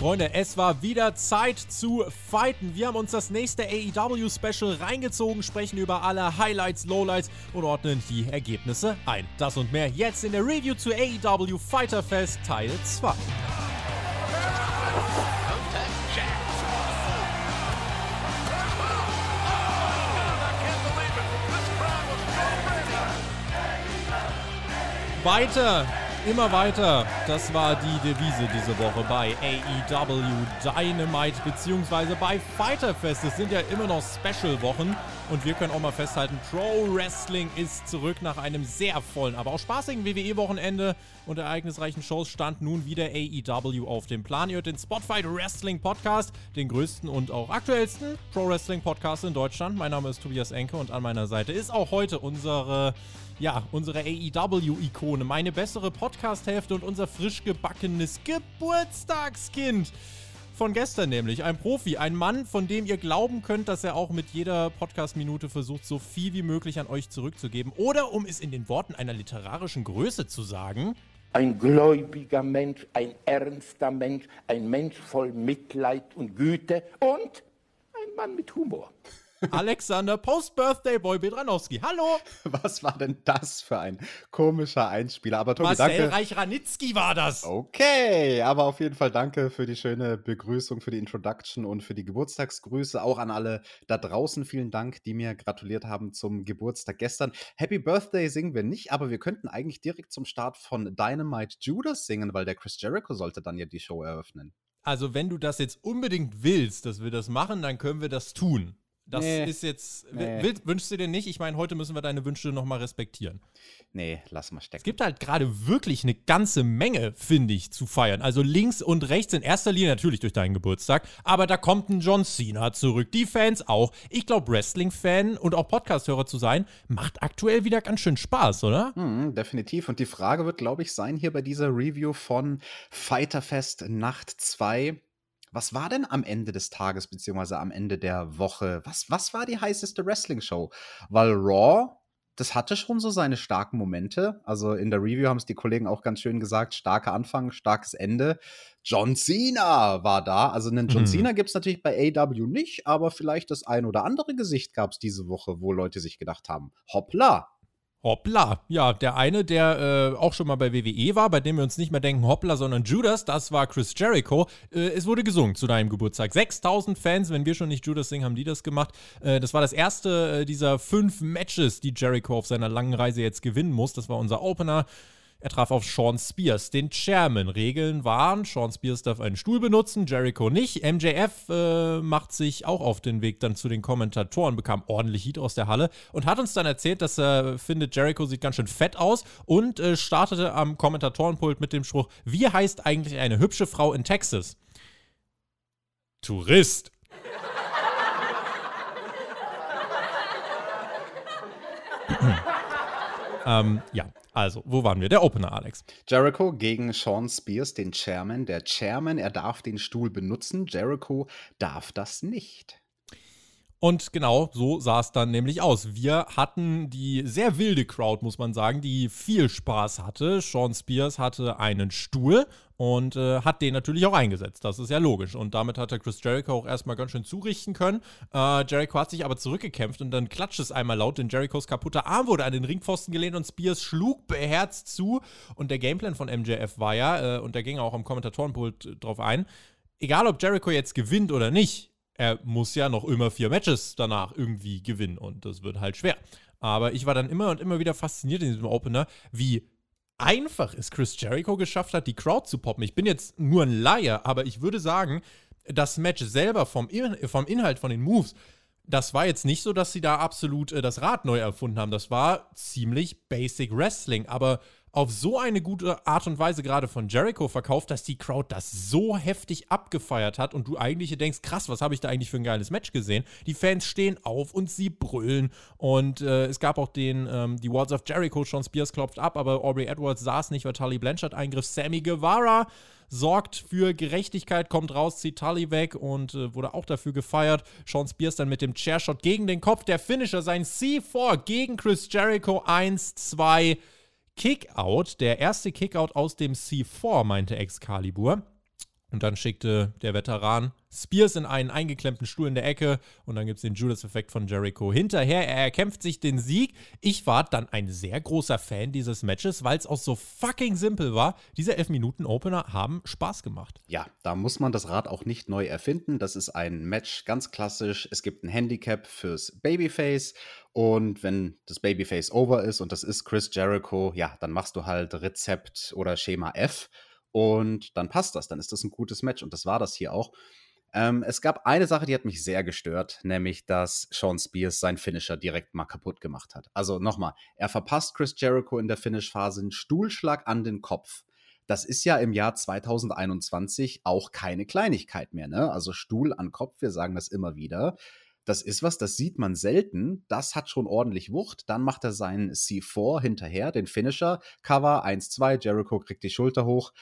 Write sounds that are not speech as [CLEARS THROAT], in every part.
Freunde, es war wieder Zeit zu fighten. Wir haben uns das nächste AEW-Special reingezogen, sprechen über alle Highlights, Lowlights und ordnen die Ergebnisse ein. Das und mehr jetzt in der Review zu AEW Fighter Fest Teil 2. Weiter Immer weiter. Das war die Devise diese Woche bei AEW Dynamite beziehungsweise bei Fighter Fest. Es sind ja immer noch Special-Wochen und wir können auch mal festhalten, Pro Wrestling ist zurück nach einem sehr vollen, aber auch spaßigen WWE-Wochenende und ereignisreichen Shows stand nun wieder AEW auf dem Plan. Ihr hört den Spotfight Wrestling Podcast, den größten und auch aktuellsten Pro Wrestling Podcast in Deutschland. Mein Name ist Tobias Enke und an meiner Seite ist auch heute unsere ja, unsere AEW-Ikone, meine bessere Podcast-Hälfte und unser frisch gebackenes Geburtstagskind. Von gestern nämlich, ein Profi, ein Mann, von dem ihr glauben könnt, dass er auch mit jeder Podcast-Minute versucht, so viel wie möglich an euch zurückzugeben. Oder um es in den Worten einer literarischen Größe zu sagen, ein gläubiger Mensch, ein ernster Mensch, ein Mensch voll Mitleid und Güte und ein Mann mit Humor. [LAUGHS] Alexander Post-Birthday Boy Bedranowski. Hallo! Was war denn das für ein komischer Einspieler? Aber Tobi, Marcel danke. Reich-Ranitzky war das. Okay, aber auf jeden Fall danke für die schöne Begrüßung, für die Introduction und für die Geburtstagsgrüße. Auch an alle da draußen vielen Dank, die mir gratuliert haben zum Geburtstag gestern. Happy Birthday singen wir nicht, aber wir könnten eigentlich direkt zum Start von Dynamite Judas singen, weil der Chris Jericho sollte dann ja die Show eröffnen. Also, wenn du das jetzt unbedingt willst, dass wir das machen, dann können wir das tun. Das nee, ist jetzt. Nee. Will, wünschst du dir nicht? Ich meine, heute müssen wir deine Wünsche nochmal respektieren. Nee, lass mal stecken. Es gibt halt gerade wirklich eine ganze Menge, finde ich, zu feiern. Also links und rechts in erster Linie natürlich durch deinen Geburtstag, aber da kommt ein John Cena zurück. Die Fans auch. Ich glaube, Wrestling-Fan und auch Podcast-Hörer zu sein, macht aktuell wieder ganz schön Spaß, oder? Mhm, definitiv. Und die Frage wird, glaube ich, sein hier bei dieser Review von Fighterfest Nacht 2 was war denn am Ende des Tages, beziehungsweise am Ende der Woche? Was, was war die heißeste Wrestling-Show? Weil Raw, das hatte schon so seine starken Momente. Also in der Review haben es die Kollegen auch ganz schön gesagt: starker Anfang, starkes Ende. John Cena war da. Also einen John mhm. Cena gibt es natürlich bei AW nicht, aber vielleicht das ein oder andere Gesicht gab es diese Woche, wo Leute sich gedacht haben: hoppla, Hoppla. Ja, der eine, der äh, auch schon mal bei WWE war, bei dem wir uns nicht mehr denken Hoppla, sondern Judas, das war Chris Jericho. Äh, es wurde gesungen zu deinem Geburtstag. 6000 Fans, wenn wir schon nicht Judas singen, haben die das gemacht. Äh, das war das erste äh, dieser fünf Matches, die Jericho auf seiner langen Reise jetzt gewinnen muss. Das war unser Opener. Er traf auf Sean Spears, den Chairman. Regeln waren, Sean Spears darf einen Stuhl benutzen, Jericho nicht. MJF äh, macht sich auch auf den Weg dann zu den Kommentatoren, bekam ordentlich Heat aus der Halle und hat uns dann erzählt, dass er findet, Jericho sieht ganz schön fett aus und äh, startete am Kommentatorenpult mit dem Spruch, wie heißt eigentlich eine hübsche Frau in Texas? Tourist. [CLEARS THROAT] ähm, ja, also, wo waren wir? Der Opener, Alex. Jericho gegen Sean Spears, den Chairman. Der Chairman, er darf den Stuhl benutzen. Jericho darf das nicht. Und genau so sah es dann nämlich aus. Wir hatten die sehr wilde Crowd, muss man sagen, die viel Spaß hatte. Sean Spears hatte einen Stuhl und äh, hat den natürlich auch eingesetzt. Das ist ja logisch. Und damit hat der Chris Jericho auch erstmal ganz schön zurichten können. Äh, Jericho hat sich aber zurückgekämpft und dann klatscht es einmal laut, denn Jerichos kaputter Arm wurde an den Ringpfosten gelehnt und Spears schlug beherzt zu. Und der Gameplan von MJF war ja, äh, und da ging auch am Kommentatorenpult drauf ein, egal ob Jericho jetzt gewinnt oder nicht, er muss ja noch immer vier Matches danach irgendwie gewinnen und das wird halt schwer. Aber ich war dann immer und immer wieder fasziniert in diesem Opener, wie einfach es Chris Jericho geschafft hat, die Crowd zu poppen. Ich bin jetzt nur ein Laie, aber ich würde sagen, das Match selber vom, vom Inhalt, von den Moves, das war jetzt nicht so, dass sie da absolut äh, das Rad neu erfunden haben. Das war ziemlich Basic Wrestling, aber auf so eine gute Art und Weise gerade von Jericho verkauft, dass die Crowd das so heftig abgefeiert hat und du eigentlich denkst, krass, was habe ich da eigentlich für ein geiles Match gesehen? Die Fans stehen auf und sie brüllen und äh, es gab auch den, ähm, die Walls of Jericho, Sean Spears klopft ab, aber Aubrey Edwards saß nicht, weil Tully Blanchard eingriff. Sammy Guevara sorgt für Gerechtigkeit, kommt raus, zieht Tully weg und äh, wurde auch dafür gefeiert. Sean Spears dann mit dem Chairshot gegen den Kopf. Der Finisher, sein C4 gegen Chris Jericho 1, 2, Kickout, der erste Kickout aus dem C4, meinte Excalibur. Und dann schickte der Veteran Spears in einen eingeklemmten Stuhl in der Ecke und dann gibt es den Judas-Effekt von Jericho hinterher. Er erkämpft sich den Sieg. Ich war dann ein sehr großer Fan dieses Matches, weil es auch so fucking simpel war. Diese 11-Minuten-Opener haben Spaß gemacht. Ja, da muss man das Rad auch nicht neu erfinden. Das ist ein Match ganz klassisch. Es gibt ein Handicap fürs Babyface und wenn das Babyface over ist und das ist Chris Jericho, ja, dann machst du halt Rezept oder Schema F und dann passt das. Dann ist das ein gutes Match und das war das hier auch. Ähm, es gab eine Sache, die hat mich sehr gestört, nämlich dass Sean Spears seinen Finisher direkt mal kaputt gemacht hat. Also nochmal, er verpasst Chris Jericho in der Finish-Phase einen Stuhlschlag an den Kopf. Das ist ja im Jahr 2021 auch keine Kleinigkeit mehr, ne? Also Stuhl an Kopf, wir sagen das immer wieder. Das ist was, das sieht man selten. Das hat schon ordentlich Wucht. Dann macht er seinen C4 hinterher, den Finisher. Cover 1-2, Jericho kriegt die Schulter hoch.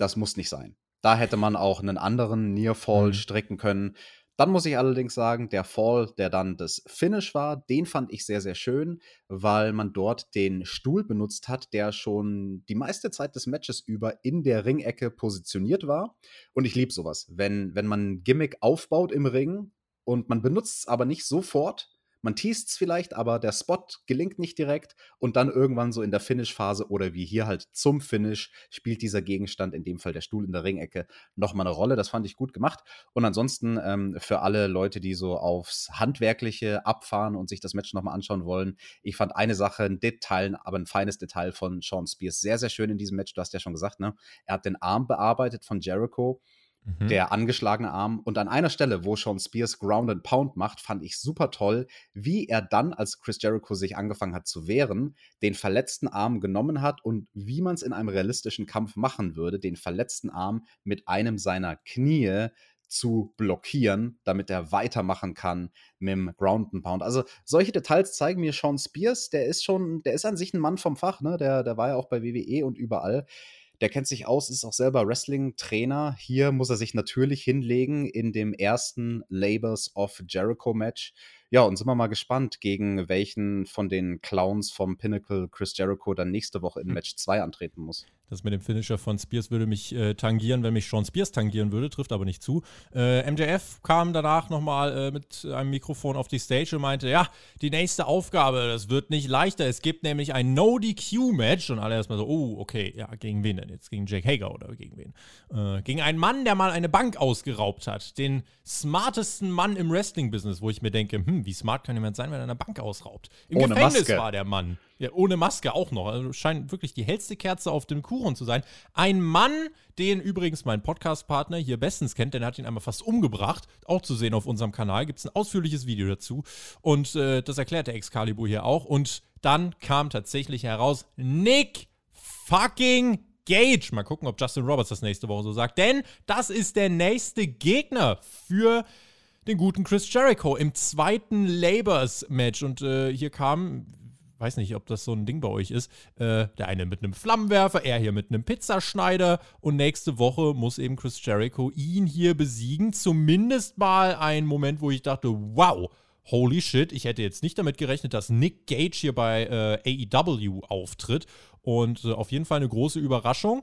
Das muss nicht sein. Da hätte man auch einen anderen Near Fall mhm. stricken können. Dann muss ich allerdings sagen, der Fall, der dann das Finish war, den fand ich sehr, sehr schön, weil man dort den Stuhl benutzt hat, der schon die meiste Zeit des Matches über in der Ringecke positioniert war. Und ich liebe sowas. Wenn, wenn man ein Gimmick aufbaut im Ring und man benutzt es aber nicht sofort, man teast es vielleicht, aber der Spot gelingt nicht direkt und dann irgendwann so in der Finish-Phase oder wie hier halt zum Finish spielt dieser Gegenstand, in dem Fall der Stuhl in der Ringecke, nochmal eine Rolle. Das fand ich gut gemacht. Und ansonsten ähm, für alle Leute, die so aufs Handwerkliche abfahren und sich das Match nochmal anschauen wollen, ich fand eine Sache, ein Detail, aber ein feines Detail von Sean Spears sehr, sehr schön in diesem Match. Du hast ja schon gesagt, ne? Er hat den Arm bearbeitet von Jericho Mhm. Der angeschlagene Arm. Und an einer Stelle, wo Sean Spears Ground and Pound macht, fand ich super toll, wie er dann, als Chris Jericho sich angefangen hat zu wehren, den verletzten Arm genommen hat und wie man es in einem realistischen Kampf machen würde, den verletzten Arm mit einem seiner Knie zu blockieren, damit er weitermachen kann mit dem Ground and Pound. Also solche Details zeigen mir Sean Spears, der ist schon, der ist an sich ein Mann vom Fach, ne? Der, der war ja auch bei WWE und überall. Der kennt sich aus, ist auch selber Wrestling-Trainer. Hier muss er sich natürlich hinlegen in dem ersten Labors of Jericho Match. Ja, und sind wir mal gespannt, gegen welchen von den Clowns vom Pinnacle Chris Jericho dann nächste Woche in hm. Match 2 antreten muss. Das mit dem Finisher von Spears würde mich äh, tangieren, wenn mich Sean Spears tangieren würde, trifft aber nicht zu. Äh, MJF kam danach nochmal äh, mit einem Mikrofon auf die Stage und meinte, ja, die nächste Aufgabe, das wird nicht leichter. Es gibt nämlich ein No-DQ-Match. Und alle erstmal so, oh, okay, ja, gegen wen denn jetzt? Gegen Jake Hager oder gegen wen? Äh, gegen einen Mann, der mal eine Bank ausgeraubt hat. Den smartesten Mann im Wrestling-Business, wo ich mir denke, hm, wie smart kann jemand sein, wenn er eine Bank ausraubt? Im Ohne Gefängnis Maske. war der Mann. Ja, ohne Maske auch noch. Also scheint wirklich die hellste Kerze auf dem Kuchen zu sein. Ein Mann, den übrigens mein Podcast-Partner hier bestens kennt, denn er hat ihn einmal fast umgebracht. Auch zu sehen auf unserem Kanal. Gibt es ein ausführliches Video dazu. Und äh, das erklärt der Excalibur hier auch. Und dann kam tatsächlich heraus, Nick fucking Gage. Mal gucken, ob Justin Roberts das nächste Woche so sagt. Denn das ist der nächste Gegner für den guten Chris Jericho im zweiten Labors-Match. Und äh, hier kam, weiß nicht, ob das so ein Ding bei euch ist. Äh, der eine mit einem Flammenwerfer, er hier mit einem Pizzaschneider. Und nächste Woche muss eben Chris Jericho ihn hier besiegen. Zumindest mal ein Moment, wo ich dachte, wow, holy shit, ich hätte jetzt nicht damit gerechnet, dass Nick Gage hier bei äh, AEW auftritt. Und äh, auf jeden Fall eine große Überraschung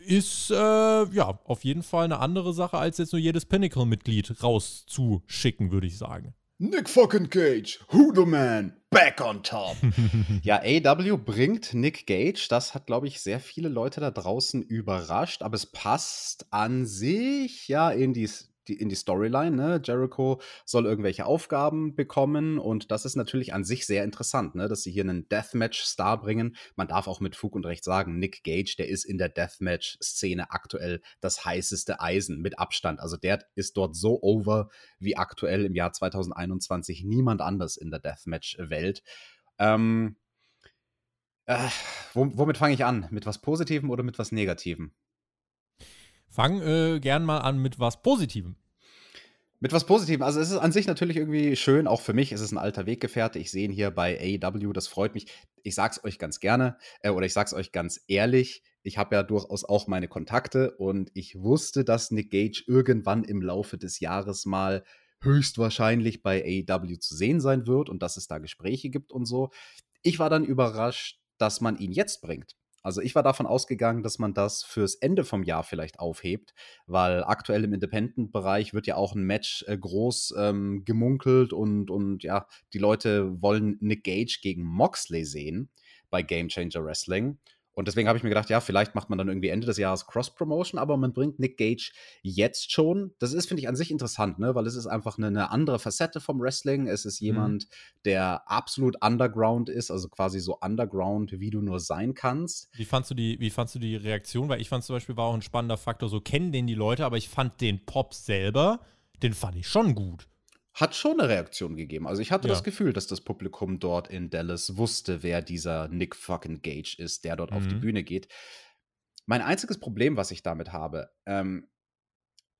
ist äh, ja auf jeden Fall eine andere Sache, als jetzt nur jedes Pinnacle-Mitglied rauszuschicken, würde ich sagen. Nick fucking Gage, who the man, back on top. [LAUGHS] ja, AW bringt Nick Gage. Das hat, glaube ich, sehr viele Leute da draußen überrascht. Aber es passt an sich ja in die die, in die Storyline. Ne? Jericho soll irgendwelche Aufgaben bekommen und das ist natürlich an sich sehr interessant, ne? dass sie hier einen Deathmatch-Star bringen. Man darf auch mit Fug und Recht sagen, Nick Gage, der ist in der Deathmatch-Szene aktuell das heißeste Eisen mit Abstand. Also der ist dort so over wie aktuell im Jahr 2021 niemand anders in der Deathmatch-Welt. Ähm, äh, womit fange ich an? Mit was Positivem oder mit was Negativem? Fang äh, gern mal an mit was Positivem. Mit was Positivem. Also es ist an sich natürlich irgendwie schön, auch für mich ist es ein alter Weggefährte. Ich sehe ihn hier bei AEW, das freut mich. Ich sag's euch ganz gerne äh, oder ich sag's euch ganz ehrlich. Ich habe ja durchaus auch meine Kontakte und ich wusste, dass Nick Gage irgendwann im Laufe des Jahres mal höchstwahrscheinlich bei AEW zu sehen sein wird und dass es da Gespräche gibt und so. Ich war dann überrascht, dass man ihn jetzt bringt. Also ich war davon ausgegangen, dass man das fürs Ende vom Jahr vielleicht aufhebt, weil aktuell im Independent-Bereich wird ja auch ein Match äh, groß ähm, gemunkelt und, und ja, die Leute wollen Nick Gage gegen Moxley sehen bei Game Changer Wrestling. Und deswegen habe ich mir gedacht, ja, vielleicht macht man dann irgendwie Ende des Jahres Cross-Promotion, aber man bringt Nick Gage jetzt schon. Das ist, finde ich, an sich interessant, ne? weil es ist einfach eine, eine andere Facette vom Wrestling. Es ist mhm. jemand, mhm. der absolut underground ist, also quasi so underground, wie du nur sein kannst. Wie fandst du die, wie fandst du die Reaktion? Weil ich fand zum Beispiel, war auch ein spannender Faktor, so kennen den die Leute, aber ich fand den Pop selber, den fand ich schon gut hat schon eine Reaktion gegeben. Also ich hatte ja. das Gefühl, dass das Publikum dort in Dallas wusste, wer dieser Nick fucking Gage ist, der dort mhm. auf die mhm. Bühne geht. Mein einziges Problem, was ich damit habe, ähm,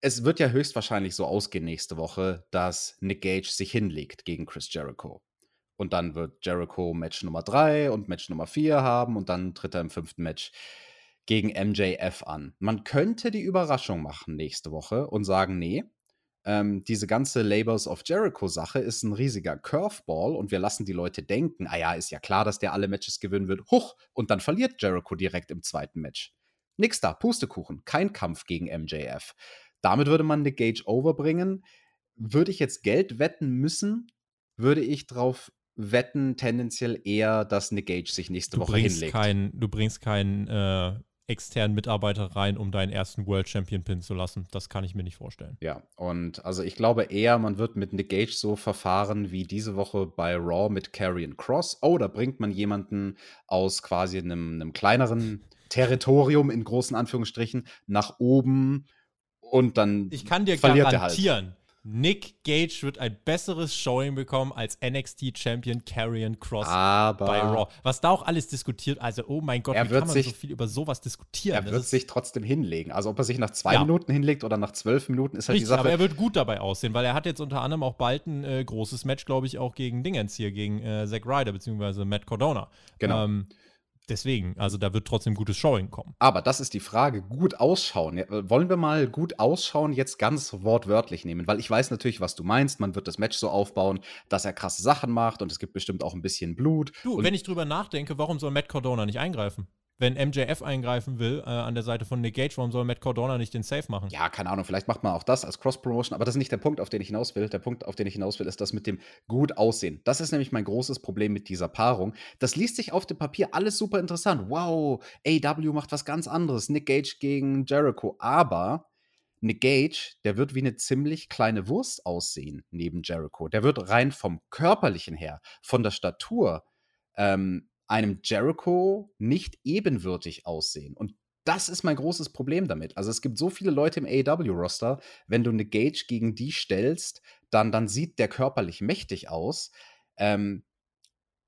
es wird ja höchstwahrscheinlich so ausgehen nächste Woche, dass Nick Gage sich hinlegt gegen Chris Jericho. Und dann wird Jericho Match Nummer 3 und Match Nummer 4 haben und dann tritt er im fünften Match gegen MJF an. Man könnte die Überraschung machen nächste Woche und sagen, nee, ähm, diese ganze Labels of Jericho-Sache ist ein riesiger Curveball und wir lassen die Leute denken, ah ja, ist ja klar, dass der alle Matches gewinnen wird. Huch, und dann verliert Jericho direkt im zweiten Match. Nix da, Pustekuchen, kein Kampf gegen MJF. Damit würde man Nick Gage overbringen. Würde ich jetzt Geld wetten müssen, würde ich drauf wetten, tendenziell eher, dass Nick Gage sich nächste du Woche hinlegt. Kein, du bringst keinen äh, externen Mitarbeiter rein, um deinen ersten World Champion Pin zu lassen. Das kann ich mir nicht vorstellen. Ja, und also ich glaube eher, man wird mit Nick Gage so verfahren wie diese Woche bei Raw mit Karrion Cross. Oh, da bringt man jemanden aus quasi einem, einem kleineren [LAUGHS] Territorium in großen Anführungsstrichen nach oben und dann ich kann dir verliert garantieren, halt. Nick Gage wird ein besseres Showing bekommen als NXT Champion Karrion Cross Aber bei Raw. Was da auch alles diskutiert, also oh mein Gott, wie kann man sich, so viel über sowas diskutieren? Er das wird sich trotzdem hinlegen. Also ob er sich nach zwei ja. Minuten hinlegt oder nach zwölf Minuten ist halt Richtig, die Sache. Aber er wird gut dabei aussehen, weil er hat jetzt unter anderem auch bald ein äh, großes Match, glaube ich, auch gegen Dingens hier, gegen äh, Zack Ryder beziehungsweise Matt Cordona. Genau. Ähm, Deswegen, also da wird trotzdem gutes Showing kommen. Aber das ist die Frage, gut ausschauen. wollen wir mal gut ausschauen jetzt ganz wortwörtlich nehmen? Weil ich weiß natürlich, was du meinst. Man wird das Match so aufbauen, dass er krasse Sachen macht und es gibt bestimmt auch ein bisschen Blut. Du, wenn ich drüber nachdenke, warum soll Matt Cardona nicht eingreifen? Wenn MJF eingreifen will äh, an der Seite von Nick Gage, warum soll Matt Cardona nicht den Safe machen? Ja, keine Ahnung, vielleicht macht man auch das als Cross-Promotion, aber das ist nicht der Punkt, auf den ich hinaus will. Der Punkt, auf den ich hinaus will, ist das mit dem gut aussehen. Das ist nämlich mein großes Problem mit dieser Paarung. Das liest sich auf dem Papier alles super interessant. Wow, AW macht was ganz anderes. Nick Gage gegen Jericho. Aber Nick Gage, der wird wie eine ziemlich kleine Wurst aussehen neben Jericho. Der wird rein vom körperlichen her, von der Statur, ähm, einem Jericho nicht ebenwürdig aussehen. Und das ist mein großes Problem damit. Also es gibt so viele Leute im AEW-Roster, wenn du eine Gage gegen die stellst, dann, dann sieht der körperlich mächtig aus. Ähm,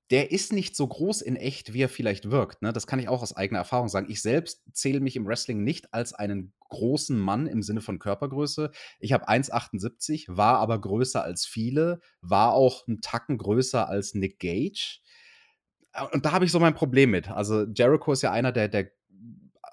der ist nicht so groß in echt, wie er vielleicht wirkt. Ne? Das kann ich auch aus eigener Erfahrung sagen. Ich selbst zähle mich im Wrestling nicht als einen großen Mann im Sinne von Körpergröße. Ich habe 1,78, war aber größer als viele, war auch einen Tacken größer als Nick Gage und da habe ich so mein Problem mit. Also Jericho ist ja einer der, der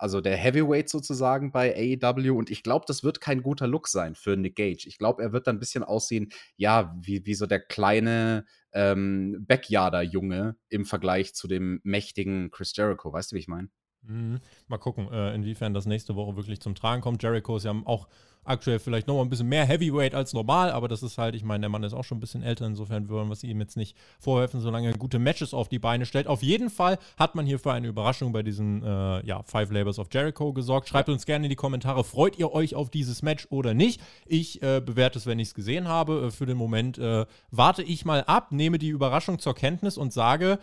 also der Heavyweight sozusagen bei AEW und ich glaube, das wird kein guter Look sein für Nick Gage. Ich glaube, er wird dann ein bisschen aussehen, ja, wie, wie so der kleine ähm, Backyarder-Junge im Vergleich zu dem mächtigen Chris Jericho. Weißt du, wie ich meine? Mhm. Mal gucken, äh, inwiefern das nächste Woche wirklich zum Tragen kommt. Jericho ist ja auch aktuell vielleicht noch mal ein bisschen mehr Heavyweight als normal, aber das ist halt, ich meine, der Mann ist auch schon ein bisschen älter, insofern würden wir es ihm jetzt nicht vorwerfen, solange er gute Matches auf die Beine stellt. Auf jeden Fall hat man hier für eine Überraschung bei diesen äh, ja, Five Labors of Jericho gesorgt. Schreibt uns gerne in die Kommentare, freut ihr euch auf dieses Match oder nicht? Ich äh, bewerte es, wenn ich es gesehen habe. Äh, für den Moment äh, warte ich mal ab, nehme die Überraschung zur Kenntnis und sage,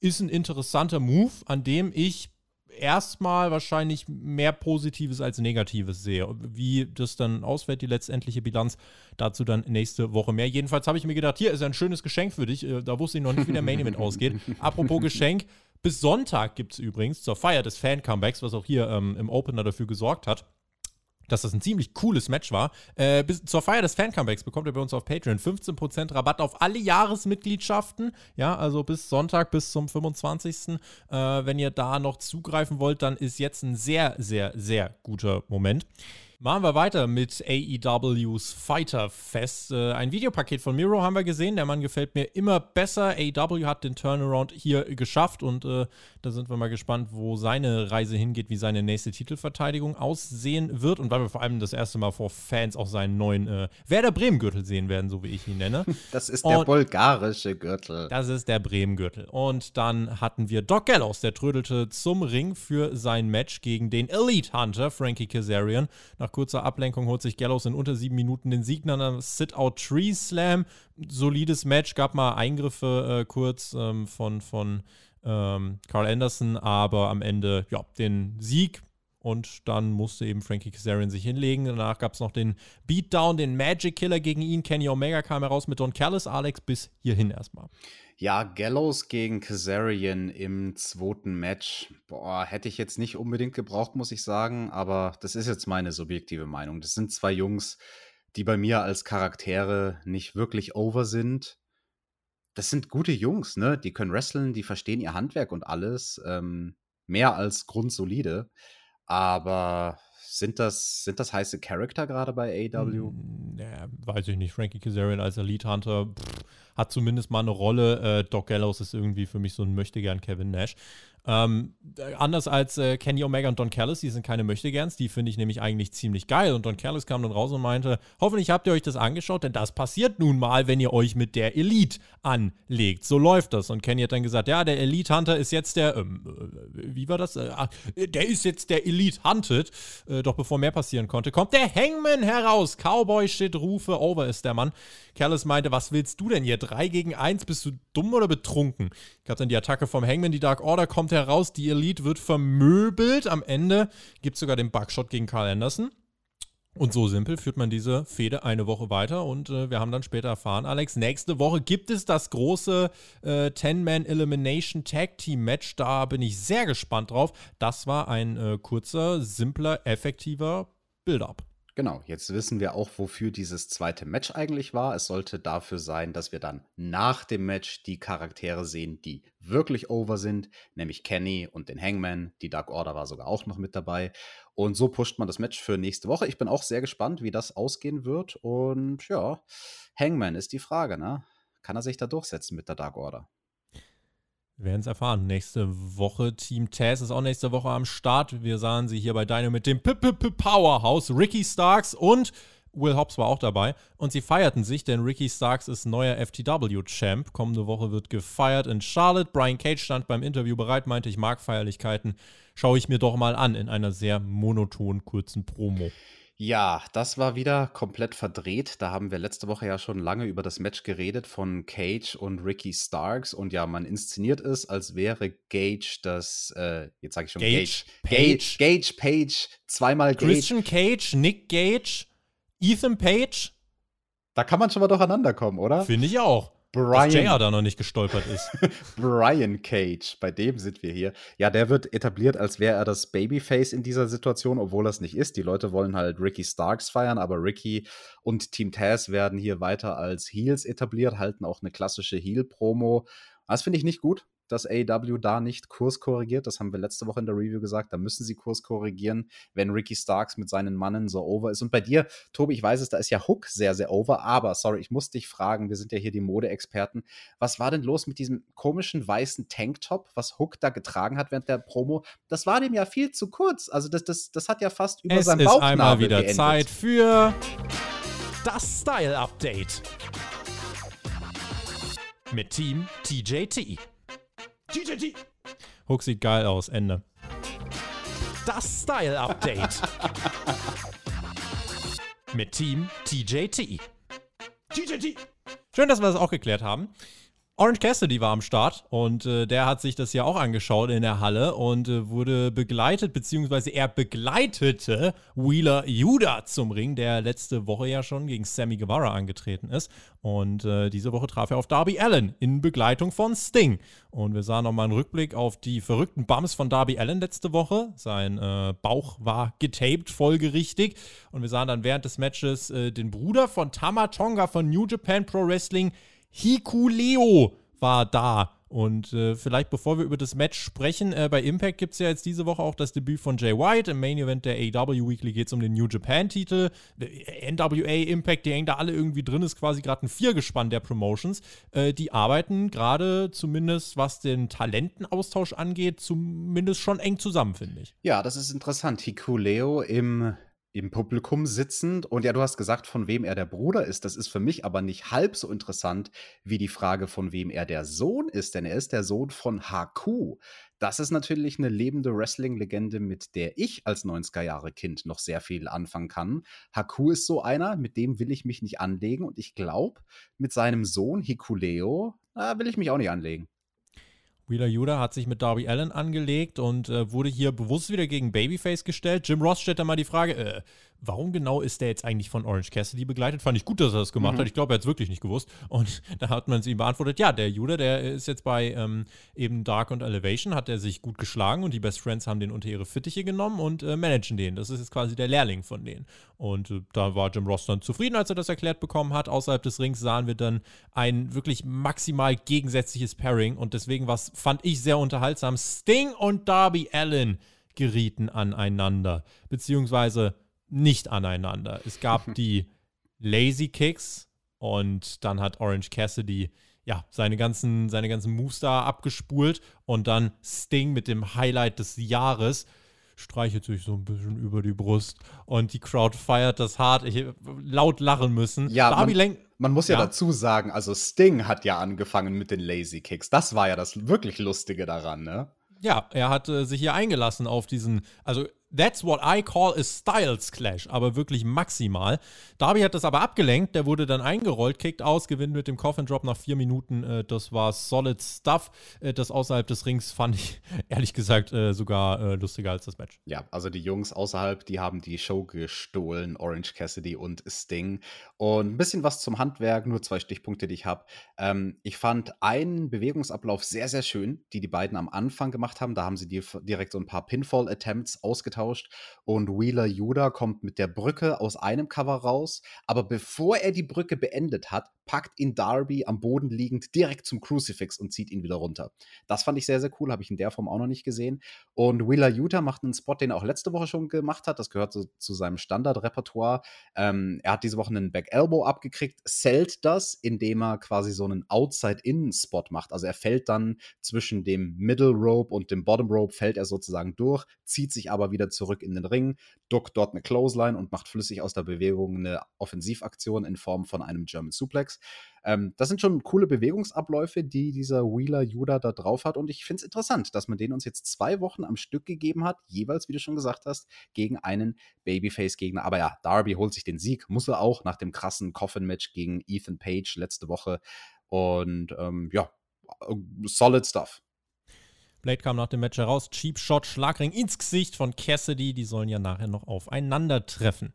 ist ein interessanter Move, an dem ich erstmal wahrscheinlich mehr Positives als Negatives sehe. Wie das dann ausfällt, die letztendliche Bilanz, dazu dann nächste Woche mehr. Jedenfalls habe ich mir gedacht, hier ist ein schönes Geschenk für dich. Äh, da wusste ich noch nicht, wie der Main Event ausgeht. Apropos Geschenk, bis Sonntag gibt es übrigens zur Feier des Fan-Comebacks, was auch hier ähm, im Opener dafür gesorgt hat, dass das ein ziemlich cooles Match war. Äh, bis zur Feier des Fan-Comebacks bekommt ihr bei uns auf Patreon 15% Rabatt auf alle Jahresmitgliedschaften. Ja, also bis Sonntag, bis zum 25. Äh, wenn ihr da noch zugreifen wollt, dann ist jetzt ein sehr, sehr, sehr guter Moment. Machen wir weiter mit AEWs Fighter Fest. Äh, ein Videopaket von Miro haben wir gesehen. Der Mann gefällt mir immer besser. AEW hat den Turnaround hier geschafft und äh, da sind wir mal gespannt, wo seine Reise hingeht, wie seine nächste Titelverteidigung aussehen wird und weil wir vor allem das erste Mal vor Fans auch seinen neuen äh, Werder Bremen-Gürtel sehen werden, so wie ich ihn nenne. [LAUGHS] Das ist der und bulgarische Gürtel. Das ist der Bremen-Gürtel. Und dann hatten wir Doc Gallows, der trödelte zum Ring für sein Match gegen den Elite Hunter, Frankie Kazarian. Nach kurzer Ablenkung holt sich Gallows in unter sieben Minuten den Sieg nach einem Sit-Out Tree Slam. Solides Match, gab mal Eingriffe äh, kurz ähm, von, von ähm, Carl Anderson, aber am Ende, ja, den Sieg und dann musste eben Frankie Kazarian sich hinlegen. Danach gab es noch den Beatdown, den Magic Killer gegen ihn. Kenny Omega kam heraus mit Don Callis. Alex, bis hierhin erstmal. Ja, Gallows gegen Kazarian im zweiten Match. Boah, hätte ich jetzt nicht unbedingt gebraucht, muss ich sagen. Aber das ist jetzt meine subjektive Meinung. Das sind zwei Jungs, die bei mir als Charaktere nicht wirklich over sind. Das sind gute Jungs, ne? Die können wresteln, die verstehen ihr Handwerk und alles. Ähm, mehr als grundsolide. Aber sind das, sind das heiße Charakter gerade bei AW? Hm, ja, weiß ich nicht. Frankie Kazarian als Elite Hunter pff, hat zumindest mal eine Rolle. Äh, Doc Gallows ist irgendwie für mich so ein Möchtegern Kevin Nash. Ähm, anders als äh, Kenny Omega und Don Callis, die sind keine Möchtegerns, die finde ich nämlich eigentlich ziemlich geil. Und Don Callis kam dann raus und meinte, hoffentlich habt ihr euch das angeschaut, denn das passiert nun mal, wenn ihr euch mit der Elite anlegt. So läuft das. Und Kenny hat dann gesagt, ja, der Elite Hunter ist jetzt der, ähm, äh, wie war das? Äh, ah, der ist jetzt der Elite Hunted. Äh, doch bevor mehr passieren konnte, kommt der Hangman heraus. Cowboy Shit, Rufe, over ist der Mann. Callis meinte, was willst du denn hier? Drei gegen eins, bist du dumm oder betrunken? Gab dann die Attacke vom Hangman, die Dark Order kommt heraus, die Elite wird vermöbelt. Am Ende gibt es sogar den Bugshot gegen Carl Anderson. Und so simpel führt man diese Fehde eine Woche weiter und äh, wir haben dann später erfahren, Alex, nächste Woche gibt es das große äh, 10-Man Elimination Tag Team Match. Da bin ich sehr gespannt drauf. Das war ein äh, kurzer, simpler, effektiver Build-up. Genau, jetzt wissen wir auch, wofür dieses zweite Match eigentlich war. Es sollte dafür sein, dass wir dann nach dem Match die Charaktere sehen, die wirklich over sind, nämlich Kenny und den Hangman. Die Dark Order war sogar auch noch mit dabei. Und so pusht man das Match für nächste Woche. Ich bin auch sehr gespannt, wie das ausgehen wird. Und ja, Hangman ist die Frage, ne? Kann er sich da durchsetzen mit der Dark Order? Wir werden es erfahren. Nächste Woche. Team Taz ist auch nächste Woche am Start. Wir sahen sie hier bei Dino mit dem P -P -P Powerhouse. Ricky Starks und Will Hobbs war auch dabei. Und sie feierten sich, denn Ricky Starks ist neuer FTW-Champ. Kommende Woche wird gefeiert in Charlotte. Brian Cage stand beim Interview bereit, meinte, ich mag Feierlichkeiten. Schaue ich mir doch mal an in einer sehr monoton kurzen Promo. Ja, das war wieder komplett verdreht. Da haben wir letzte Woche ja schon lange über das Match geredet von Cage und Ricky Starks. Und ja, man inszeniert es, als wäre Gage das, äh, jetzt sage ich schon Gage, Gage, Page. Gage, Page, zweimal Gage. Christian Cage, Nick Gage, Ethan Page. Da kann man schon mal durcheinander kommen, oder? Finde ich auch. Brian, dass JR da noch nicht gestolpert ist. [LAUGHS] Brian Cage, bei dem sind wir hier. Ja, der wird etabliert, als wäre er das Babyface in dieser Situation, obwohl er es nicht ist. Die Leute wollen halt Ricky Starks feiern, aber Ricky und Team Taz werden hier weiter als Heels etabliert, halten auch eine klassische Heel-Promo. Das finde ich nicht gut dass AEW da nicht Kurs korrigiert. Das haben wir letzte Woche in der Review gesagt. Da müssen sie Kurs korrigieren, wenn Ricky Starks mit seinen Mannen so over ist. Und bei dir, Tobi, ich weiß es, da ist ja Hook sehr, sehr over. Aber, sorry, ich muss dich fragen, wir sind ja hier die Modeexperten. Was war denn los mit diesem komischen weißen Tanktop, was Hook da getragen hat während der Promo? Das war dem ja viel zu kurz. Also, das, das, das hat ja fast über es seinem Bauchnabel Es ist einmal wieder geendet. Zeit für das Style-Update. Mit Team TJT. TJT. Hook sieht geil aus, Ende. Das Style-Update. Mit Team TJT. TJT. Schön, dass wir das auch geklärt haben. Orange Cassidy war am Start und äh, der hat sich das ja auch angeschaut in der Halle und äh, wurde begleitet, beziehungsweise er begleitete Wheeler Judah zum Ring, der letzte Woche ja schon gegen Sammy Guevara angetreten ist. Und äh, diese Woche traf er auf Darby Allen in Begleitung von Sting. Und wir sahen nochmal einen Rückblick auf die verrückten Bums von Darby Allen letzte Woche. Sein äh, Bauch war getaped, folgerichtig. Und wir sahen dann während des Matches äh, den Bruder von Tama Tonga von New Japan Pro Wrestling Hikuleo war da Und äh, vielleicht bevor wir über das Match sprechen, äh, bei Impact gibt es ja jetzt diese Woche auch das Debüt von Jay White. Im Main Event der AW Weekly geht es um den New Japan-Titel. Äh, NWA Impact, die hängen da alle irgendwie drin, ist quasi gerade ein Viergespann der Promotions. Äh, die arbeiten gerade zumindest, was den Talentenaustausch angeht, zumindest schon eng zusammen, finde ich. Ja, das ist interessant. Hikuleo im im Publikum sitzend. Und ja, du hast gesagt, von wem er der Bruder ist. Das ist für mich aber nicht halb so interessant wie die Frage, von wem er der Sohn ist. Denn er ist der Sohn von Haku. Das ist natürlich eine lebende Wrestling-Legende, mit der ich als 90er-Jahre-Kind noch sehr viel anfangen kann. Haku ist so einer, mit dem will ich mich nicht anlegen. Und ich glaube, mit seinem Sohn Hikuleo, will ich mich auch nicht anlegen. Wheeler Yuda hat sich mit Darby Allen angelegt und äh, wurde hier bewusst wieder gegen Babyface gestellt. Jim Ross stellt da mal die Frage, äh, warum genau ist der jetzt eigentlich von Orange Cassidy begleitet? Fand ich gut, dass er das gemacht mhm. hat. Ich glaube, er hat es wirklich nicht gewusst. Und [LAUGHS] da hat man es ihm beantwortet, ja, der Jude, der ist jetzt bei ähm, eben Dark und Elevation, hat er sich gut geschlagen und die Best Friends haben den unter ihre Fittiche genommen und äh, managen den. Das ist jetzt quasi der Lehrling von denen. Und äh, da war Jim Ross dann zufrieden, als er das erklärt bekommen hat. Außerhalb des Rings sahen wir dann ein wirklich maximal gegensätzliches Pairing und deswegen was fand ich sehr unterhaltsam. Sting und Darby Allen gerieten aneinander, beziehungsweise nicht aneinander. Es gab die Lazy Kicks und dann hat Orange Cassidy ja, seine ganzen, seine ganzen Moves da abgespult und dann Sting mit dem Highlight des Jahres streichelt sich so ein bisschen über die Brust und die Crowd feiert das hart. Ich laut lachen müssen. Ja, man, man, muss ja, ja, dazu sagen, also Sting hat ja angefangen mit den Lazy Kicks. Das war ja das wirklich Lustige daran, ne? Ja, er hat äh, sich hier eingelassen auf diesen, also That's what I call a Styles Clash, aber wirklich maximal. Darby hat das aber abgelenkt, der wurde dann eingerollt, kickt aus, gewinnt mit dem Coffin Drop nach vier Minuten. Äh, das war solid stuff. Äh, das außerhalb des Rings fand ich [LAUGHS] ehrlich gesagt äh, sogar äh, lustiger als das Match. Ja, also die Jungs außerhalb, die haben die Show gestohlen, Orange Cassidy und Sting. Und ein bisschen was zum Handwerk, nur zwei Stichpunkte, die ich habe. Ähm, ich fand einen Bewegungsablauf sehr, sehr schön, die die beiden am Anfang gemacht haben. Da haben sie direkt so ein paar Pinfall-Attempts ausgetauscht ausgetauscht und Wheeler Yuda kommt mit der Brücke aus einem Cover raus, aber bevor er die Brücke beendet hat, packt ihn Darby am Boden liegend direkt zum Crucifix und zieht ihn wieder runter. Das fand ich sehr, sehr cool, habe ich in der Form auch noch nicht gesehen. Und Wheeler Yuta macht einen Spot, den er auch letzte Woche schon gemacht hat. Das gehört so, zu seinem Standardrepertoire. Ähm, er hat diese Woche einen Back Elbow abgekriegt, zählt das, indem er quasi so einen Outside-In-Spot macht. Also er fällt dann zwischen dem Middle Rope und dem Bottom Rope, fällt er sozusagen durch, zieht sich aber wieder zurück in den Ring, duckt dort eine Clothesline und macht flüssig aus der Bewegung eine Offensivaktion in Form von einem German Suplex. Ähm, das sind schon coole Bewegungsabläufe, die dieser Wheeler Judah da drauf hat. Und ich finde es interessant, dass man den uns jetzt zwei Wochen am Stück gegeben hat, jeweils, wie du schon gesagt hast, gegen einen Babyface-Gegner. Aber ja, Darby holt sich den Sieg, muss er auch nach dem krassen Coffin-Match gegen Ethan Page letzte Woche. Und ähm, ja, solid stuff. Blade kam nach dem Match heraus. Cheap Shot, Schlagring ins Gesicht von Cassidy. Die sollen ja nachher noch aufeinandertreffen.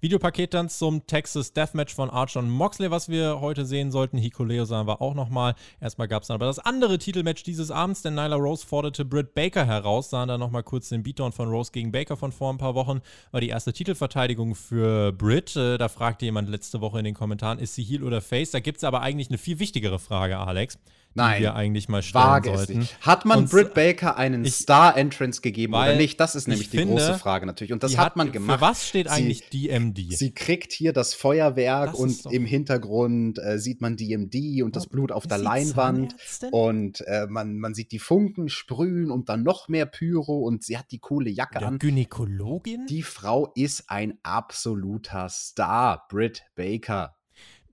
Videopaket dann zum Texas Deathmatch von Archer und Moxley, was wir heute sehen sollten. Hikuleo sahen wir auch nochmal. Erstmal gab es dann aber das andere Titelmatch dieses Abends, denn Nyla Rose forderte Britt Baker heraus. Sahen dann nochmal kurz den Beatdown von Rose gegen Baker von vor ein paar Wochen. War die erste Titelverteidigung für Britt. Äh, da fragte jemand letzte Woche in den Kommentaren, ist sie Heel oder Face? Da gibt es aber eigentlich eine viel wichtigere Frage, Alex. Nein, die wir eigentlich mal stellen wage sollten. Es nicht. Hat man und Britt Baker einen Star-Entrance gegeben oder nicht? Das ist nämlich die finde, große Frage natürlich. Und das hat, hat, man gemacht. Für was steht eigentlich sie, DMD? Sie kriegt hier das Feuerwerk das und im Hintergrund äh, sieht man DMD und das Blut auf der Leinwand. Und äh, man, man sieht die Funken sprühen und dann noch mehr Pyro und sie hat die coole Jacke ja, an. Gynäkologin? Die Frau ist ein absoluter Star. Britt Baker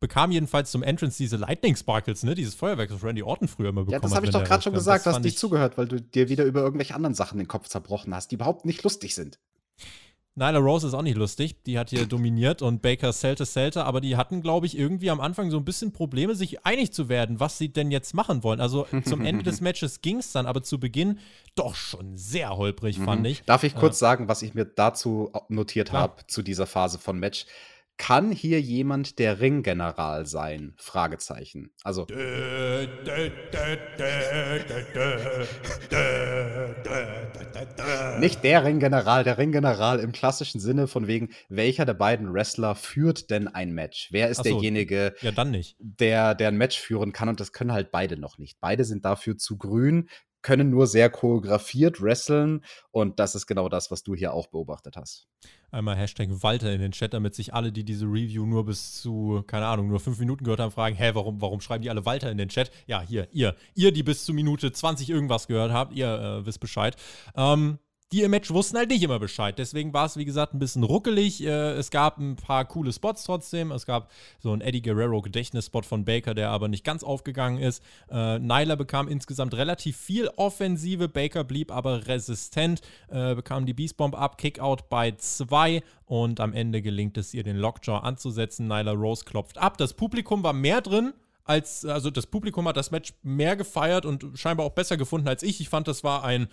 bekam jedenfalls zum Entrance diese Lightning Sparkles, ne? Dieses Feuerwerk, das Randy Orton früher immer bekommen hat. Ja, das habe ich doch gerade schon gesagt, du hast nicht zugehört, weil du dir wieder über irgendwelche anderen Sachen den Kopf zerbrochen hast, die überhaupt nicht lustig sind. Nyla Rose ist auch nicht lustig. Die hat hier dominiert und Baker Celte Celte, aber die hatten, glaube ich, irgendwie am Anfang so ein bisschen Probleme, sich einig zu werden, was sie denn jetzt machen wollen. Also zum [LAUGHS] Ende des Matches ging es dann, aber zu Beginn doch schon sehr holprig, mhm. fand ich. Darf ich kurz äh, sagen, was ich mir dazu notiert habe, zu dieser Phase von Match? Kann hier jemand der Ringgeneral sein? Fragezeichen. Also. Nicht der Ringgeneral, der Ringgeneral im klassischen Sinne von wegen, welcher der beiden Wrestler führt denn ein Match? Wer ist so, derjenige, Ja, dann nicht. der, der ein Match führen kann? Und das können halt beide noch nicht. Beide sind dafür zu grün, können nur sehr choreografiert wresteln. Und das ist genau das, was du hier auch beobachtet hast. Einmal Hashtag Walter in den Chat, damit sich alle, die diese Review nur bis zu, keine Ahnung, nur fünf Minuten gehört haben, fragen, hä, warum, warum schreiben die alle Walter in den Chat? Ja, hier, ihr, ihr, die bis zu Minute 20 irgendwas gehört habt, ihr äh, wisst Bescheid. Ähm, die im Match wussten halt nicht immer Bescheid. Deswegen war es, wie gesagt, ein bisschen ruckelig. Äh, es gab ein paar coole Spots trotzdem. Es gab so einen Eddie Guerrero Gedächtnisspot von Baker, der aber nicht ganz aufgegangen ist. Äh, Nyla bekam insgesamt relativ viel Offensive. Baker blieb aber resistent, äh, bekam die Beast Bomb ab, Kickout bei zwei und am Ende gelingt es ihr, den Lockjaw anzusetzen. Nyla Rose klopft ab. Das Publikum war mehr drin als, also das Publikum hat das Match mehr gefeiert und scheinbar auch besser gefunden als ich. Ich fand, das war ein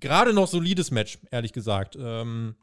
gerade noch solides Match, ehrlich gesagt. Ähm,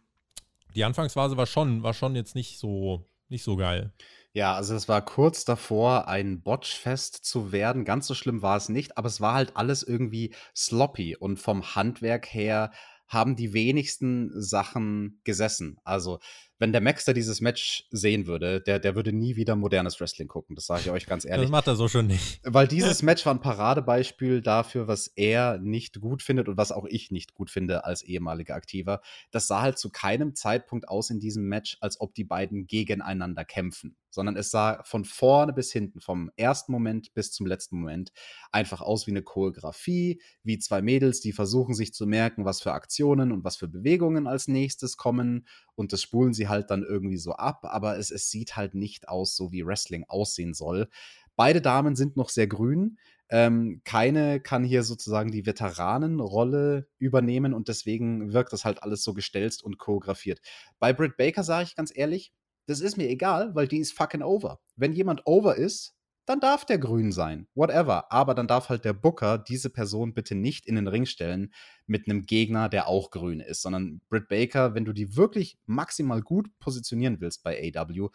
die Anfangsphase war schon, war schon jetzt nicht so, nicht so geil. Ja, also es war kurz davor, ein Botchfest zu werden. Ganz so schlimm war es nicht, aber es war halt alles irgendwie sloppy und vom Handwerk her haben die wenigsten Sachen gesessen. Also, wenn der Maxter dieses Match sehen würde, der, der würde nie wieder modernes Wrestling gucken. Das sage ich euch ganz ehrlich. Das macht er so schon nicht. Weil dieses [LAUGHS] Match war ein Paradebeispiel dafür, was er nicht gut findet und was auch ich nicht gut finde als ehemaliger Aktiver. Das sah halt zu keinem Zeitpunkt aus in diesem Match, als ob die beiden gegeneinander kämpfen, sondern es sah von vorne bis hinten, vom ersten Moment bis zum letzten Moment, einfach aus wie eine Choreografie, wie zwei Mädels, die versuchen sich zu merken, was für Aktionen und was für Bewegungen als nächstes kommen und das spulen sie halt dann irgendwie so ab, aber es, es sieht halt nicht aus, so wie Wrestling aussehen soll. Beide Damen sind noch sehr grün. Ähm, keine kann hier sozusagen die Veteranenrolle übernehmen und deswegen wirkt das halt alles so gestelzt und choreografiert. Bei Britt Baker sage ich ganz ehrlich, das ist mir egal, weil die ist fucking over. Wenn jemand over ist, dann darf der grün sein. Whatever. Aber dann darf halt der Booker diese Person bitte nicht in den Ring stellen mit einem Gegner, der auch grün ist, sondern Britt Baker, wenn du die wirklich maximal gut positionieren willst bei AW,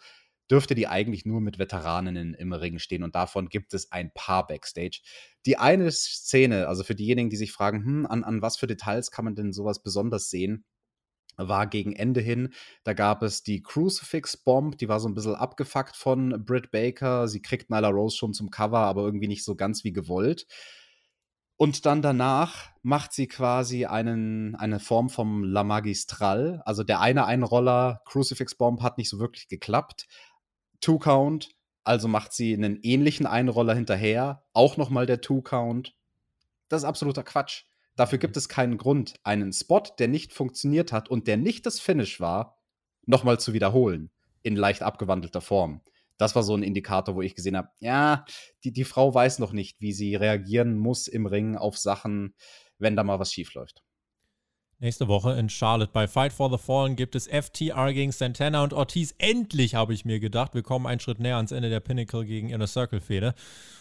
dürfte die eigentlich nur mit Veteraninnen im Ring stehen und davon gibt es ein paar Backstage. Die eine Szene, also für diejenigen, die sich fragen, hm, an, an was für Details kann man denn sowas besonders sehen, war gegen Ende hin. Da gab es die Crucifix Bomb, die war so ein bisschen abgefuckt von Britt Baker. Sie kriegt Nyla Rose schon zum Cover, aber irgendwie nicht so ganz wie gewollt. Und dann danach macht sie quasi einen, eine Form vom La Magistral. Also der eine Einroller Crucifix Bomb hat nicht so wirklich geklappt. Two Count, also macht sie einen ähnlichen Einroller hinterher. Auch nochmal der Two Count. Das ist absoluter Quatsch. Dafür gibt es keinen Grund, einen Spot, der nicht funktioniert hat und der nicht das Finish war, nochmal zu wiederholen. In leicht abgewandelter Form. Das war so ein Indikator, wo ich gesehen habe, ja, die, die Frau weiß noch nicht, wie sie reagieren muss im Ring auf Sachen, wenn da mal was schief läuft. Nächste Woche in Charlotte bei Fight for the Fallen gibt es FTR gegen Santana und Ortiz. Endlich, habe ich mir gedacht. Wir kommen einen Schritt näher ans Ende der Pinnacle gegen Inner Circle Fehde.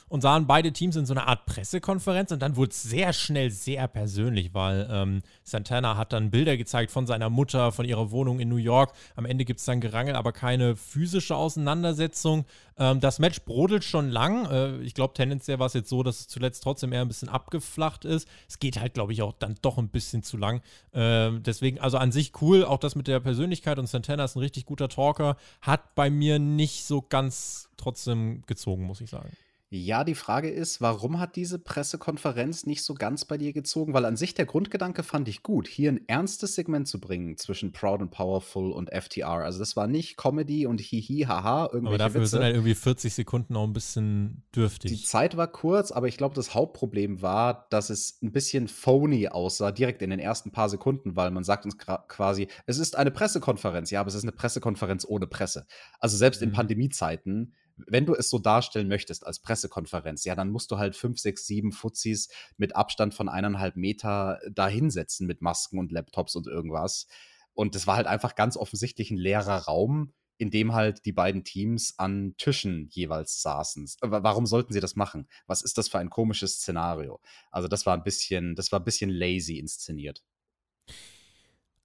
Und sahen beide Teams in so einer Art Pressekonferenz und dann wurde es sehr schnell sehr persönlich, weil ähm, Santana hat dann Bilder gezeigt von seiner Mutter, von ihrer Wohnung in New York. Am Ende gibt es dann Gerangel, aber keine physische Auseinandersetzung. Ähm, das Match brodelt schon lang. Äh, ich glaube, tendenziell war es jetzt so, dass es zuletzt trotzdem eher ein bisschen abgeflacht ist. Es geht halt, glaube ich, auch dann doch ein bisschen zu lang. Äh, deswegen, also an sich cool, auch das mit der Persönlichkeit und Santana ist ein richtig guter Talker. Hat bei mir nicht so ganz trotzdem gezogen, muss ich sagen. Ja, die Frage ist, warum hat diese Pressekonferenz nicht so ganz bei dir gezogen? Weil an sich der Grundgedanke fand ich gut, hier ein ernstes Segment zu bringen zwischen Proud and Powerful und FTR. Also das war nicht Comedy und hihi, haha, irgendwelche Aber dafür Witze. sind halt irgendwie 40 Sekunden auch ein bisschen dürftig. Die Zeit war kurz, aber ich glaube, das Hauptproblem war, dass es ein bisschen phony aussah, direkt in den ersten paar Sekunden, weil man sagt uns quasi, es ist eine Pressekonferenz. Ja, aber es ist eine Pressekonferenz ohne Presse. Also selbst in Mhm. Pandemiezeiten wenn du es so darstellen möchtest als Pressekonferenz, ja, dann musst du halt fünf, sechs, sieben Fuzis mit Abstand von eineinhalb Meter da hinsetzen mit Masken und Laptops und irgendwas. Und das war halt einfach ganz offensichtlich ein leerer Raum, in dem halt die beiden Teams an Tischen jeweils saßen. Wa- Warum sollten sie das machen? Was ist das für ein komisches Szenario? Also das war ein bisschen, das war ein bisschen lazy inszeniert.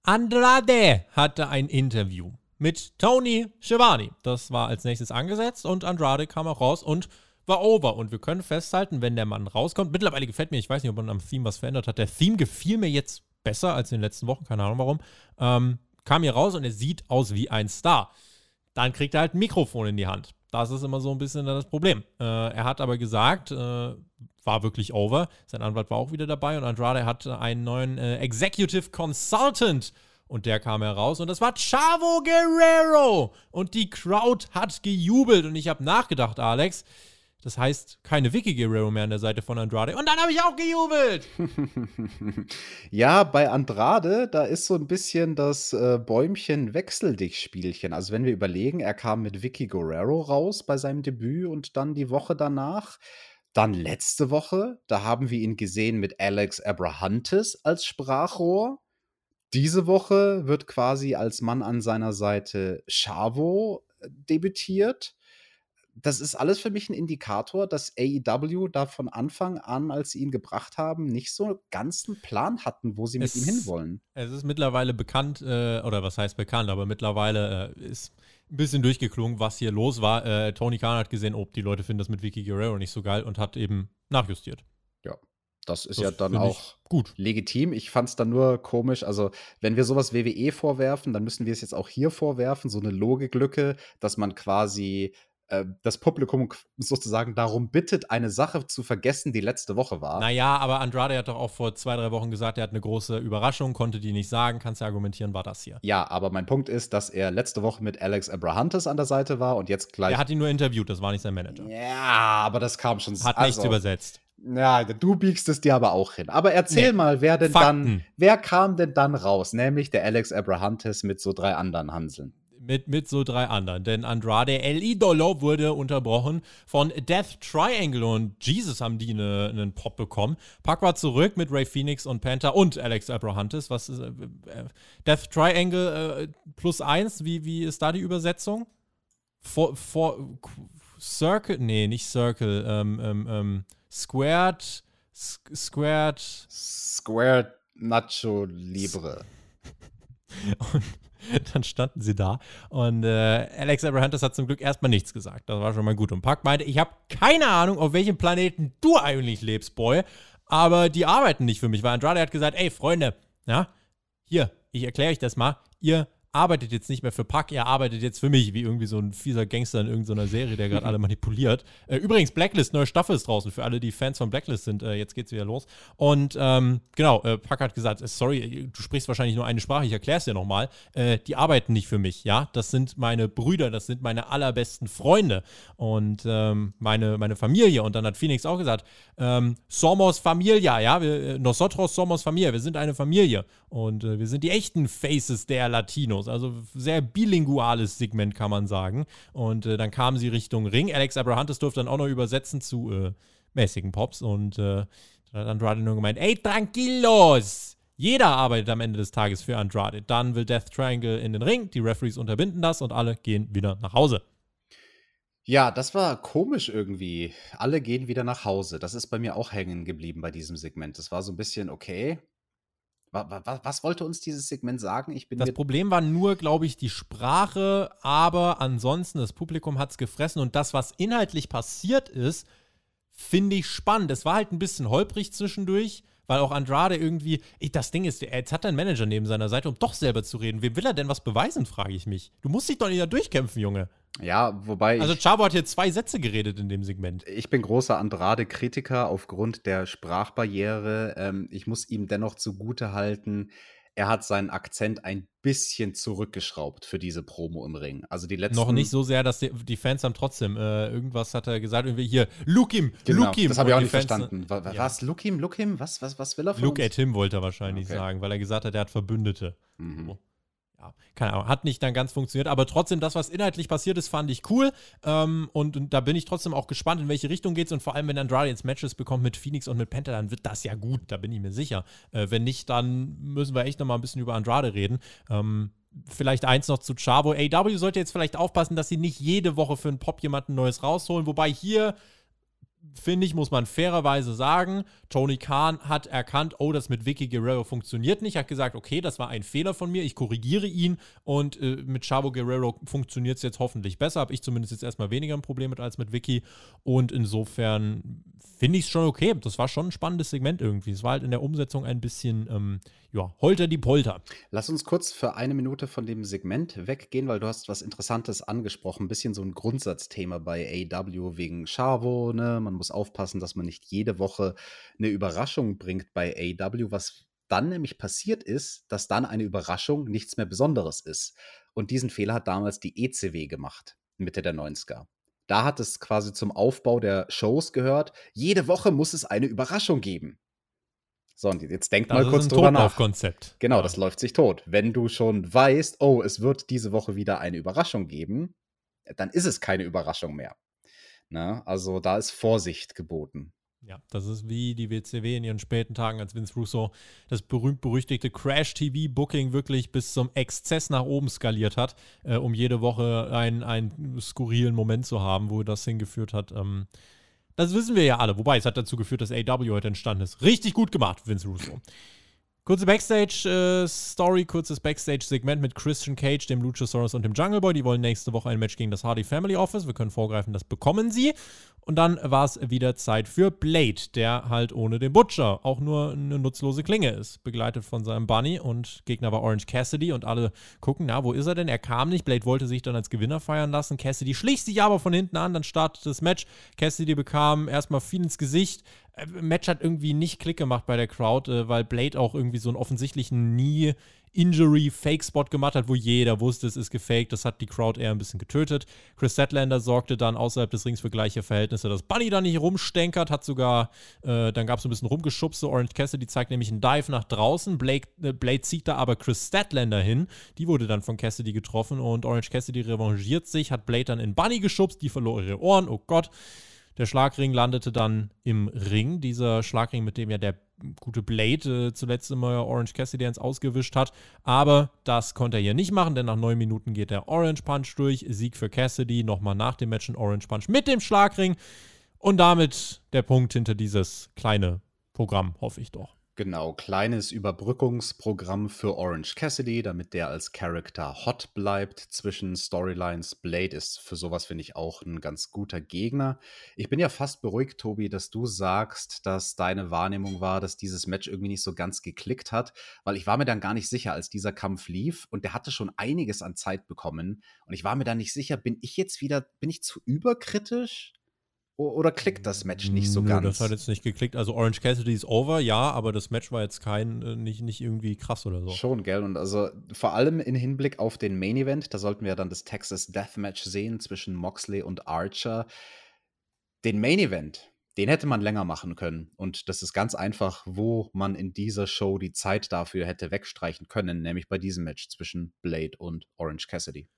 Andrade hatte ein Interview. Mit Tony Schiavone. Das war als nächstes angesetzt und Andrade kam auch raus und war over. Und wir können festhalten, wenn der Mann rauskommt, mittlerweile gefällt mir, ich weiß nicht, ob man am Theme was verändert hat, der Theme gefiel mir jetzt besser als in den letzten Wochen, keine Ahnung warum, ähm, kam hier raus und er sieht aus wie ein Star. Dann kriegt er halt ein Mikrofon in die Hand. Das ist immer so ein bisschen das Problem. Äh, er hat aber gesagt, äh, war wirklich over. Sein Anwalt war auch wieder dabei und Andrade hat einen neuen äh, Executive Consultant und der kam heraus und das war Chavo Guerrero. Und die Crowd hat gejubelt und ich habe nachgedacht, Alex, das heißt, keine Vicky Guerrero mehr an der Seite von Andrade. Und dann habe ich auch gejubelt. [LAUGHS] ja, bei Andrade, da ist so ein bisschen das äh, Bäumchen-Wechsel-Dich-Spielchen. Also, wenn wir überlegen, er kam mit Vicky Guerrero raus bei seinem Debüt und dann die Woche danach. Dann letzte Woche, da haben wir ihn gesehen mit Alex Abrahantes als Sprachrohr. Diese Woche wird quasi als Mann an seiner Seite Chavo äh, debütiert das ist alles für mich ein Indikator, dass AEW da von Anfang an, als sie ihn gebracht haben, nicht so einen Plan hatten, wo sie es, mit ihm hinwollen. Es ist mittlerweile bekannt, äh, oder was heißt bekannt, aber mittlerweile äh, ist ein bisschen durchgeklungen, was hier los war. Äh, Tony Khan hat gesehen, ob die Leute finden das mit Vicky Guerrero nicht so geil und hat eben nachjustiert. Ja. Das ist das ja dann auch gut. legitim. Ich fand es dann nur komisch. Also, wenn wir sowas WWE vorwerfen, dann müssen wir es jetzt auch hier vorwerfen. So eine Logiklücke, dass man quasi äh, das Publikum sozusagen darum bittet, eine Sache zu vergessen, die letzte Woche war. Naja, aber Andrade hat doch auch vor zwei, drei Wochen gesagt, er hat eine große Überraschung, konnte die nicht sagen, kannst du argumentieren, war das hier. Ja, aber mein Punkt ist, dass er letzte Woche mit Alex Abrahantes an der Seite war und jetzt gleich. Er hat ihn nur interviewt, das war nicht sein Manager. Ja, aber das kam schon. Hat also, nichts übersetzt. Ja, du biegst es dir aber auch hin. Aber erzähl nee. mal, wer denn Fakten. dann, wer kam denn dann raus? Nämlich der Alex Abrahantes mit so drei anderen Hanseln mit, mit so drei anderen. Denn Andrade El Idolo wurde unterbrochen von Death Triangle und Jesus haben die eine, einen Pop bekommen. Pack war zurück mit Ray Phoenix und Panther und Alex Abrahantes. Was ist, äh, äh, Death Triangle äh, plus eins, wie, wie ist da die Übersetzung? For, for, Circle, nee, nicht Circle, ähm, ähm, ähm, Squared, Squared. Squared Nacho Libre. [LAUGHS] und dann standen sie da und äh, Alex Abrahantes hat zum Glück erstmal nichts gesagt. Das war schon mal gut. Und Puck meinte, ich habe keine Ahnung, auf welchem Planeten du eigentlich lebst, Boy, aber die arbeiten nicht für mich, weil Andrade hat gesagt, ey, Freunde, ja, hier, ich erkläre euch das mal, ihr arbeitet jetzt nicht mehr für Puck, er arbeitet jetzt für mich, wie irgendwie so ein fieser Gangster in irgendeiner Serie, der gerade [LAUGHS] alle manipuliert. Äh, übrigens, Blacklist, neue Staffel ist draußen für alle, die Fans von Blacklist sind. Äh, jetzt geht's wieder los. Und ähm, genau, äh, Puck hat gesagt, äh, sorry, du sprichst wahrscheinlich nur eine Sprache, ich erkläre es dir nochmal. Äh, die arbeiten nicht für mich, ja. Das sind meine Brüder, das sind meine allerbesten Freunde und ähm, meine, meine Familie. Und dann hat Phoenix auch gesagt, ähm, somos familia, ja, wir, äh, nosotros somos familia, wir sind eine Familie. Und wir sind die echten Faces der Latinos. Latinos. Also sehr bilinguales Segment, kann man sagen. Und äh, dann kamen sie Richtung Ring. Alex Abrahantes durfte dann auch noch übersetzen zu äh, mäßigen Pops. Und äh, dann hat Andrade nur gemeint, ey, tranquilos! Jeder arbeitet am Ende des Tages für Andrade. Dann will Death Triangle in den Ring, die Referees unterbinden das und alle gehen wieder nach Hause. Ja, das war komisch irgendwie. Alle gehen wieder nach Hause. Das ist bei mir auch hängen geblieben bei diesem Segment. Das war so ein bisschen okay. Was, was wollte uns dieses Segment sagen? Ich bin das Problem war nur, glaube ich, die Sprache, aber ansonsten, das Publikum hat es gefressen und das, was inhaltlich passiert ist, finde ich spannend. Es war halt ein bisschen holprig zwischendurch, weil auch Andrade irgendwie, ich, das Ding ist, jetzt hat er einen Manager neben seiner Seite, um doch selber zu reden. Wem will er denn was beweisen, frage ich mich. Du musst dich doch nicht da durchkämpfen, Junge. Ja, wobei. Also, Chavo hat hier zwei Sätze geredet in dem Segment. Ich bin großer Andrade-Kritiker aufgrund der Sprachbarriere. Ähm, ich muss ihm dennoch zugute halten, er hat seinen Akzent ein bisschen zurückgeschraubt für diese Promo im Ring. Also die letzten Noch nicht so sehr, dass die, die Fans haben trotzdem äh, irgendwas hat er gesagt, irgendwie hier, look him, genau, look him. Das habe ich auch nicht Fans, verstanden. Was, ja. was, look him, look him? Was, was, was will er von Look uns? at him wollte er wahrscheinlich okay. sagen, weil er gesagt hat, er hat Verbündete. Mhm. So keine Ahnung, hat nicht dann ganz funktioniert, aber trotzdem, das, was inhaltlich passiert ist, fand ich cool. Ähm, und, und, da bin ich trotzdem auch gespannt, in welche Richtung geht es. Und vor allem, wenn Andrade jetzt Matches bekommt mit Phoenix und mit Penta, dann wird das ja gut, da bin ich mir sicher. Äh, wenn nicht, dann müssen wir echt nochmal ein bisschen über Andrade reden. Ähm, vielleicht eins noch zu Chavo. AW sollte jetzt vielleicht aufpassen, dass sie nicht jede Woche für einen Pop jemanden Neues rausholen, wobei hier finde ich, muss man fairerweise sagen, Tony Khan hat erkannt, oh, das mit Vicky Guerrero funktioniert nicht. Hat gesagt, okay, das war ein Fehler von mir, ich korrigiere ihn und äh, mit Chavo Guerrero funktioniert es jetzt hoffentlich besser. Habe ich zumindest jetzt erstmal weniger ein Problem mit als mit Vicky. Und insofern finde ich es schon okay. Das war schon ein spannendes Segment irgendwie. Es war halt in der Umsetzung ein bisschen, ähm, ja, holter die Polter. Lass uns kurz für eine Minute von dem Segment weggehen, weil du hast was Interessantes angesprochen. Ein bisschen so ein Grundsatzthema bei AW wegen Chavo, ne? Man muss aufpassen, dass man nicht jede Woche eine Überraschung bringt bei AW, was dann nämlich passiert ist, dass dann eine Überraschung nichts mehr Besonderes ist. Und diesen Fehler hat damals die ECW gemacht, Mitte der 90er. Da hat es quasi zum Aufbau der Shows gehört. Jede Woche muss es eine Überraschung geben. So, und jetzt denkt mal kurz drüber nach. Konzept. Genau, ja. das läuft sich tot. Wenn du schon weißt, oh, es wird diese Woche wieder eine Überraschung geben, dann ist es keine Überraschung mehr. Na, ne? also da ist Vorsicht geboten. Ja, das ist wie die WCW in ihren späten Tagen, als Vince Russo das berühmt-berüchtigte Crash-TV-Booking wirklich bis zum Exzess nach oben skaliert hat, äh, um jede Woche einen, einen skurrilen Moment zu haben, wo das hingeführt hat. Ähm, das wissen wir ja alle. Wobei, es hat dazu geführt, dass AW heute entstanden ist. Richtig gut gemacht, Vince Russo. Kurze Backstage-Story, äh, kurzes Backstage-Segment mit Christian Cage, dem Luchasaurus und dem Jungle Boy. Die wollen nächste Woche ein Match gegen das Hardy Family Office. Wir können vorgreifen, das bekommen sie. Und dann war es wieder Zeit für Blade, der halt ohne den Butcher auch nur eine nutzlose Klinge ist. Begleitet von seinem Bunny und Gegner war Orange Cassidy und alle gucken, na, wo ist er denn? Er kam nicht. Blade wollte sich dann als Gewinner feiern lassen. Cassidy schlich sich aber von hinten an, dann startete das Match. Cassidy bekam erstmal viel ins Gesicht, Match hat irgendwie nicht Klick gemacht bei der Crowd, äh, weil Blade auch irgendwie so einen offensichtlichen nie Injury-Fake-Spot gemacht hat, wo jeder wusste, es ist gefaked. Das hat die Crowd eher ein bisschen getötet. Chris Statlander sorgte dann außerhalb des Rings für gleiche Verhältnisse, dass Bunny da nicht rumstenkert, hat sogar, äh, dann gab es ein bisschen rumgeschubse. Orange Cassidy zeigt nämlich einen Dive nach draußen. Blake, äh, Blade zieht da aber Chris Statlander hin. Die wurde dann von Cassidy getroffen und Orange Cassidy revanchiert sich, hat Blade dann in Bunny geschubst. Die verlor ihre Ohren. Oh Gott. Der Schlagring landete dann im Ring. Dieser Schlagring, mit dem ja der gute Blade äh, zuletzt immer Orange Cassidy ins Ausgewischt hat. Aber das konnte er hier nicht machen, denn nach neun Minuten geht der Orange Punch durch. Sieg für Cassidy. Nochmal nach dem Match ein Orange Punch mit dem Schlagring. Und damit der Punkt hinter dieses kleine Programm, hoffe ich doch. Genau, kleines Überbrückungsprogramm für Orange Cassidy, damit der als Charakter hot bleibt zwischen Storylines. Blade ist für sowas, finde ich, auch ein ganz guter Gegner. Ich bin ja fast beruhigt, Tobi, dass du sagst, dass deine Wahrnehmung war, dass dieses Match irgendwie nicht so ganz geklickt hat, weil ich war mir dann gar nicht sicher, als dieser Kampf lief und der hatte schon einiges an Zeit bekommen und ich war mir dann nicht sicher, bin ich jetzt wieder, bin ich zu überkritisch? Oder klickt das Match nicht so Nö, ganz? Das hat jetzt nicht geklickt. Also Orange Cassidy ist over, ja, aber das Match war jetzt kein, äh, nicht, nicht irgendwie krass oder so. Schon, gell? Und also vor allem in Hinblick auf den Main Event, da sollten wir dann das Texas Deathmatch sehen zwischen Moxley und Archer. Den Main Event, den hätte man länger machen können. Und das ist ganz einfach, wo man in dieser Show die Zeit dafür hätte wegstreichen können, nämlich bei diesem Match zwischen Blade und Orange Cassidy.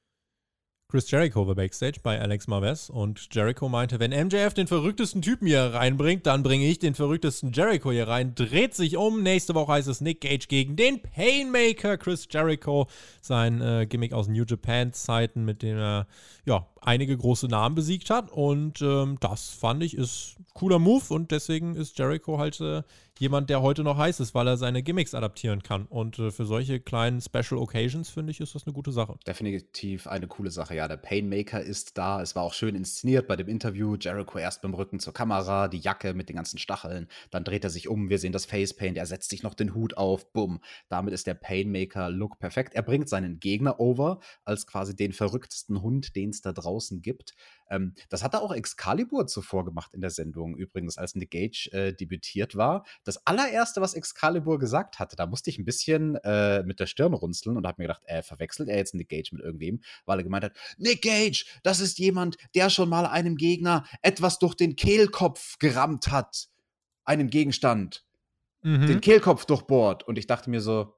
Chris Jericho war backstage bei Alex Marvez und Jericho meinte, wenn MJF den verrücktesten Typen hier reinbringt, dann bringe ich den verrücktesten Jericho hier rein. Dreht sich um. Nächste Woche heißt es Nick Gage gegen den Painmaker Chris Jericho. Sein äh, Gimmick aus New Japan Zeiten, mit dem er ja einige große Namen besiegt hat. Und ähm, das fand ich ist cooler Move und deswegen ist Jericho halt äh, jemand, der heute noch heiß ist, weil er seine Gimmicks adaptieren kann. Und äh, für solche kleinen Special Occasions, finde ich, ist das eine gute Sache. Definitiv eine coole Sache. Ja, der Painmaker ist da. Es war auch schön inszeniert bei dem Interview. Jericho erst beim Rücken zur Kamera, die Jacke mit den ganzen Stacheln. Dann dreht er sich um. Wir sehen das Facepaint. Er setzt sich noch den Hut auf. Bumm. Damit ist der Painmaker-Look perfekt. Er bringt seinen Gegner over als quasi den verrücktesten Hund, den es da draußen gibt. Ähm, das hatte auch Excalibur zuvor gemacht in der Sendung, übrigens, als Nick Gage äh, debütiert war. Das allererste, was Excalibur gesagt hatte, da musste ich ein bisschen äh, mit der Stirn runzeln und habe mir gedacht, äh, verwechselt er jetzt Nick Gage mit irgendwem, weil er gemeint hat, Nick Gage, das ist jemand, der schon mal einem Gegner etwas durch den Kehlkopf gerammt hat. Einen Gegenstand. Mhm. Den Kehlkopf durchbohrt. Und ich dachte mir so,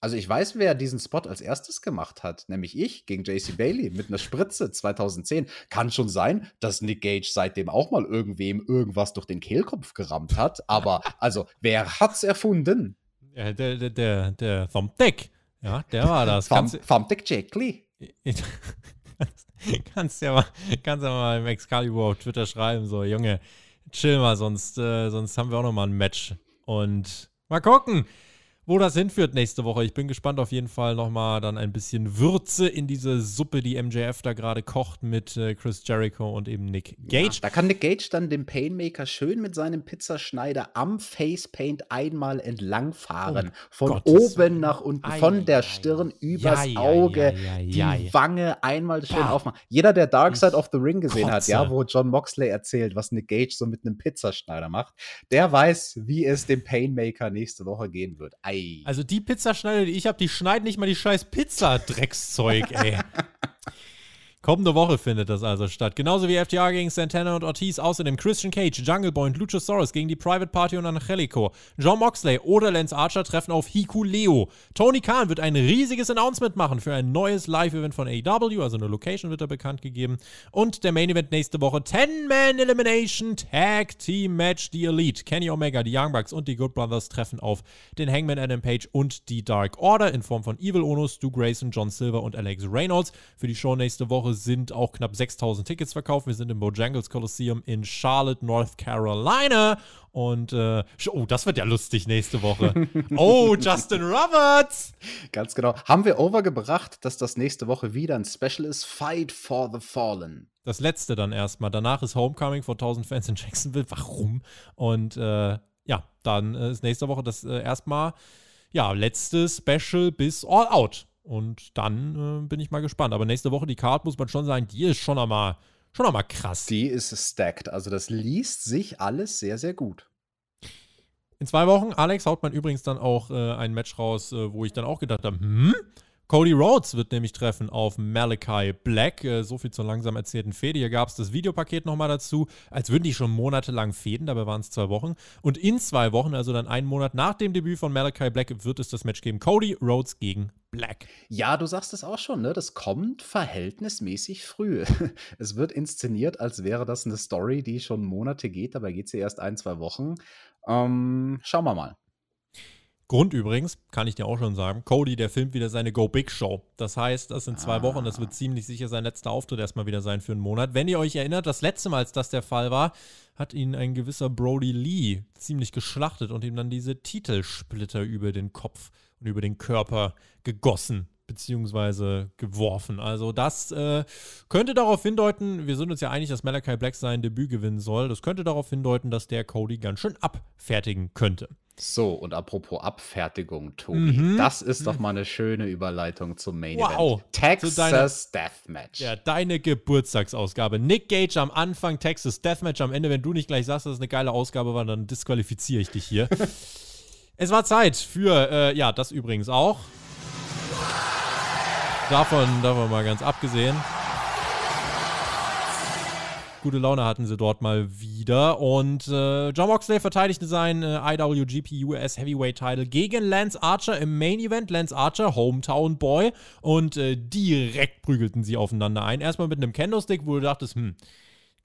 also ich weiß, wer diesen Spot als erstes gemacht hat, nämlich ich gegen JC Bailey mit einer Spritze 2010. Kann schon sein, dass Nick Gage seitdem auch mal irgendwem irgendwas durch den Kehlkopf gerammt hat, aber [LAUGHS] also wer hat's erfunden? Ja, der, der, der, der Thumbtack. Ja, der war das. Thumbtack Jackley. [LAUGHS] kannst ja mal, kannst ja mal im Excalibur auf Twitter schreiben, so, Junge, chill mal, sonst, äh, sonst haben wir auch noch mal ein Match. Und mal gucken wo das hinführt nächste Woche. Ich bin gespannt auf jeden Fall nochmal dann ein bisschen Würze in diese Suppe, die MJF da gerade kocht mit äh, Chris Jericho und eben Nick Gage. Ja, da kann Nick Gage dann den Painmaker schön mit seinem Pizzaschneider am Facepaint einmal entlangfahren. Oh, von Gottes oben Willen. nach unten, ei, von der Stirn ei, übers ei, Auge, die Wange einmal schön bah. aufmachen. Jeder, der Dark Side of the Ring gesehen Kotze. hat, ja, wo John Moxley erzählt, was Nick Gage so mit einem Pizzaschneider macht, der weiß, wie es dem Painmaker nächste Woche gehen wird. Ei. Also die Pizzaschneider, die ich habe, die schneiden nicht mal die scheiß Pizza-Dreckszeug, ey. [LAUGHS] Kommende Woche findet das also statt. Genauso wie FTR gegen Santana und Ortiz, außerdem Christian Cage, Jungle Boy und Luchasaurus gegen die Private Party und Angelico. John Moxley oder Lance Archer treffen auf Hiku Leo. Tony Khan wird ein riesiges Announcement machen für ein neues Live-Event von AEW, also eine Location wird da bekannt gegeben. Und der Main Event nächste Woche: 10-Man Elimination Tag Team Match. Die Elite, Kenny Omega, die Young Bucks und die Good Brothers treffen auf den Hangman Adam Page und die Dark Order in Form von Evil Ono, Stu Grayson, John Silver und Alex Reynolds. Für die Show nächste Woche sind auch knapp 6000 Tickets verkauft. Wir sind im Bojangles Coliseum in Charlotte, North Carolina. Und, äh, oh, das wird ja lustig nächste Woche. [LAUGHS] oh, Justin Roberts! Ganz genau. Haben wir overgebracht, dass das nächste Woche wieder ein Special ist? Fight for the Fallen. Das letzte dann erstmal. Danach ist Homecoming vor 1000 Fans in Jacksonville. Warum? Und, äh, ja, dann äh, ist nächste Woche das äh, erstmal, ja, letzte Special bis All Out. Und dann äh, bin ich mal gespannt. Aber nächste Woche die Card muss man schon sagen, die ist schon einmal, schon einmal krass. Die ist stacked. Also das liest sich alles sehr, sehr gut. In zwei Wochen, Alex, haut man übrigens dann auch äh, ein Match raus, äh, wo ich dann auch gedacht habe, hm, Cody Rhodes wird nämlich treffen auf Malachi Black. Äh, so viel zur langsam erzählten Fehde. Hier gab es das Videopaket nochmal dazu, als würden die schon monatelang fäden, dabei waren es zwei Wochen. Und in zwei Wochen, also dann einen Monat nach dem Debüt von Malachi Black, wird es das Match geben. Cody Rhodes gegen Black. Ja, du sagst es auch schon, ne? Das kommt verhältnismäßig früh. [LAUGHS] es wird inszeniert, als wäre das eine Story, die schon Monate geht, dabei geht sie erst ein, zwei Wochen. Ähm, schauen wir mal. Grund übrigens, kann ich dir auch schon sagen, Cody, der filmt wieder seine Go Big Show. Das heißt, das sind zwei ah. Wochen, das wird ziemlich sicher sein letzter Auftritt erstmal wieder sein für einen Monat. Wenn ihr euch erinnert, das letzte Mal, als das der Fall war, hat ihn ein gewisser Brody Lee ziemlich geschlachtet und ihm dann diese Titelsplitter über den Kopf und über den Körper gegossen beziehungsweise geworfen. Also das äh, könnte darauf hindeuten, wir sind uns ja einig, dass Malachi Black sein Debüt gewinnen soll. Das könnte darauf hindeuten, dass der Cody ganz schön abfertigen könnte. So, und apropos Abfertigung, Tobi, mhm. das ist doch mal eine schöne Überleitung zum Main wow. Event. Texas deiner, Deathmatch. Ja, deine Geburtstagsausgabe. Nick Gage am Anfang, Texas Deathmatch am Ende. Wenn du nicht gleich sagst, dass es eine geile Ausgabe war, dann disqualifiziere ich dich hier. [LAUGHS] es war Zeit für, äh, ja, das übrigens auch. Davon, davon mal ganz abgesehen gute Laune hatten sie dort mal wieder. Und äh, John Moxley verteidigte seinen äh, IWGP US Heavyweight Title gegen Lance Archer im Main Event. Lance Archer, Hometown Boy. Und äh, direkt prügelten sie aufeinander ein. Erstmal mit einem Kendo-Stick, wo du dachtest, hm,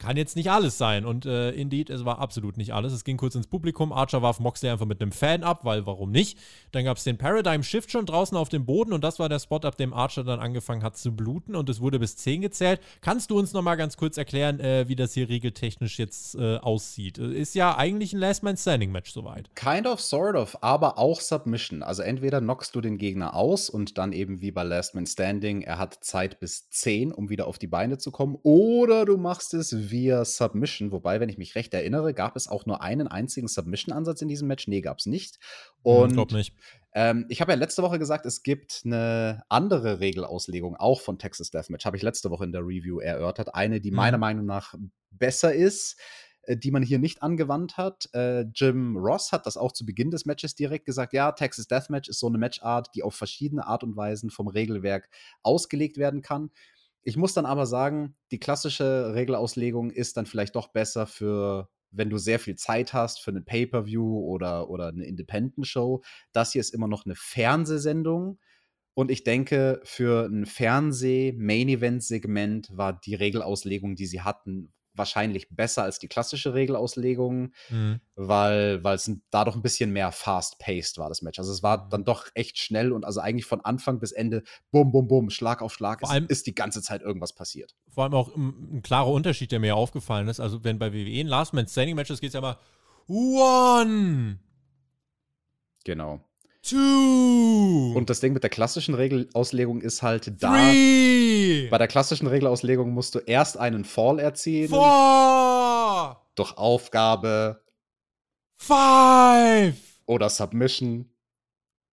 kann jetzt nicht alles sein. Und äh, indeed, es war absolut nicht alles. Es ging kurz ins Publikum. Archer warf Moxley einfach mit einem Fan ab, weil warum nicht? Dann gab es den Paradigm Shift schon draußen auf dem Boden und das war der Spot, ab dem Archer dann angefangen hat zu bluten und es wurde bis 10 gezählt. Kannst du uns nochmal ganz kurz erklären, äh, wie das hier regeltechnisch jetzt äh, aussieht? Ist ja eigentlich ein Last Man Standing Match soweit. Kind of, sort of, aber auch Submission. Also entweder knockst du den Gegner aus und dann eben wie bei Last Man Standing, er hat Zeit bis 10, um wieder auf die Beine zu kommen, oder du machst es via Submission, wobei, wenn ich mich recht erinnere, gab es auch nur einen einzigen Submission-Ansatz in diesem Match. Nee, gab es nicht. Hm, Und ich glaube nicht. Ähm, ich habe ja letzte Woche gesagt, es gibt eine andere Regelauslegung, auch von Texas Deathmatch, habe ich letzte Woche in der Review erörtert. Eine, die mhm. meiner Meinung nach besser ist äh, die man hier nicht angewandt hat. Äh, Jim Ross hat das auch zu Beginn des Matches direkt gesagt, ja, Texas Deathmatch ist so eine Matchart, die auf verschiedene Art und Weisen vom Regelwerk ausgelegt werden kann. Ich muss dann aber sagen, die klassische Regelauslegung ist dann vielleicht doch besser für, wenn du sehr viel Zeit hast, für eine Pay-Per-View oder, oder eine Independent-Show. Das hier ist immer noch eine Fernsehsendung. Und ich denke, für ein Fernseh-Main-Event-Segment war die Regelauslegung, die sie hatten, wahrscheinlich besser als die klassische Regelauslegung, Mhm. weil weil es ein- dadurch ein bisschen mehr fast-paced war, das Match. Also es war Mhm. dann doch echt schnell und also eigentlich von Anfang bis Ende, bum, bum, bum, Schlag auf Schlag, Vor es allem- ist die ganze Zeit irgendwas passiert. Vor allem auch ein, ein klarer Unterschied, der mir ja aufgefallen ist. Also, wenn bei WWE in Last Man Standing Matches geht es ja immer One, Genau. Two, Und das Ding mit der klassischen Regelauslegung ist halt da. Three, Bei der klassischen Regelauslegung musst du erst einen Fall erzielen. Four, durch Aufgabe. Five, oder Submission.